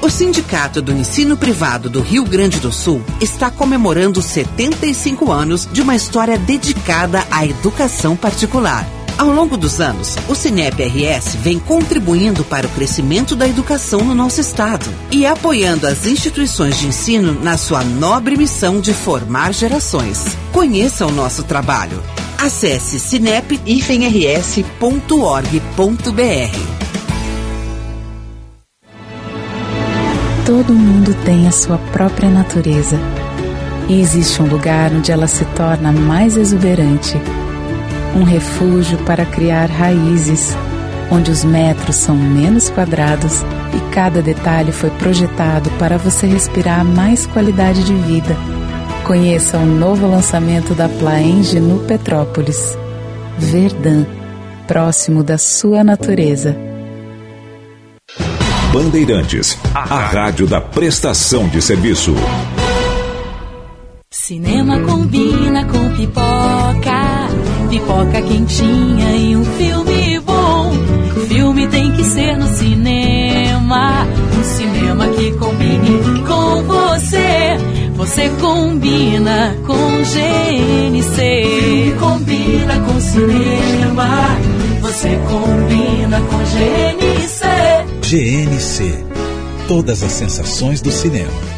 O Sindicato do Ensino Privado do Rio Grande do Sul está comemorando 75 anos de uma história dedicada à educação particular. Ao longo dos anos, o Cinep RS vem contribuindo para o crescimento da educação no nosso estado e apoiando as instituições de ensino na sua nobre missão de formar gerações. Conheça o nosso trabalho. Acesse cinep-rs.org.br. Todo mundo tem a sua própria natureza. E existe um lugar onde ela se torna mais exuberante. Um refúgio para criar raízes, onde os metros são menos quadrados e cada detalhe foi projetado para você respirar mais qualidade de vida. Conheça o novo lançamento da Plaenge no Petrópolis. Verdun, próximo da sua natureza. Bandeirantes, a rádio da prestação de serviço. Cinema combina com pipoca, pipoca quentinha e um filme bom. Filme tem que ser no cinema, um cinema que combine com você. Você combina com GNC. Filme combina com cinema, você combina com GNC. GNC. Todas as sensações do cinema.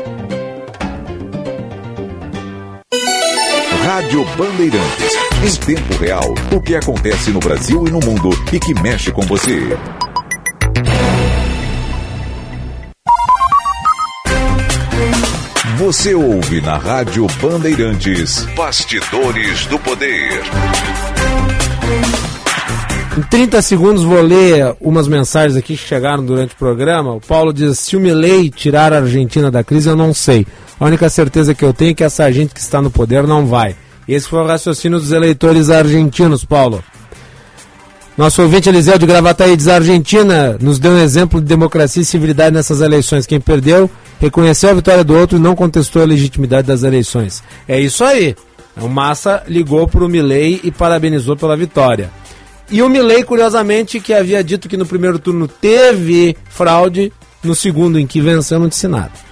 Rádio Bandeirantes. Em tempo real, o que acontece no Brasil e no mundo e que mexe com você. Você ouve na Rádio Bandeirantes. Bastidores do Poder. Em 30 segundos vou ler umas mensagens aqui que chegaram durante o programa. O Paulo diz: se o Milley tirar a Argentina da crise, eu não sei. A única certeza que eu tenho é que essa gente que está no poder não vai. Esse foi o raciocínio dos eleitores argentinos, Paulo. Nosso ouvinte Eliseu de Gravataí diz: Argentina nos deu um exemplo de democracia e civilidade nessas eleições. Quem perdeu reconheceu a vitória do outro e não contestou a legitimidade das eleições. É isso aí. O Massa ligou para o Milley e parabenizou pela vitória. E o Milley, curiosamente, que havia dito que no primeiro turno teve fraude, no segundo em que venceu não disse nada.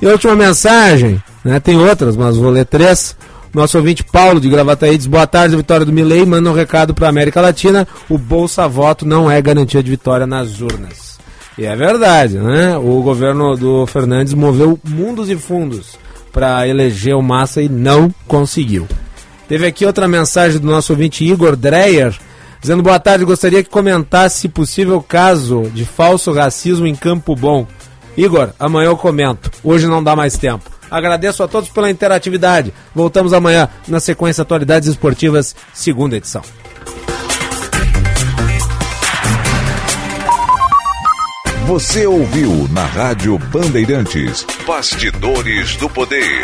E a última mensagem, né, tem outras, mas vou ler três. Nosso ouvinte Paulo de Gravataí diz: Boa tarde, vitória do Milley. Manda um recado para a América Latina: o Bolsa Voto não é garantia de vitória nas urnas. E é verdade, né? O governo do Fernandes moveu mundos e fundos para eleger o Massa e não conseguiu. Teve aqui outra mensagem do nosso ouvinte Igor Dreyer, dizendo: Boa tarde, gostaria que comentasse, se possível, caso de falso racismo em Campo Bom. Igor, amanhã eu comento. Hoje não dá mais tempo. Agradeço a todos pela interatividade. Voltamos amanhã na sequência Atualidades Esportivas, segunda edição. Você ouviu na Rádio Bandeirantes Bastidores do Poder.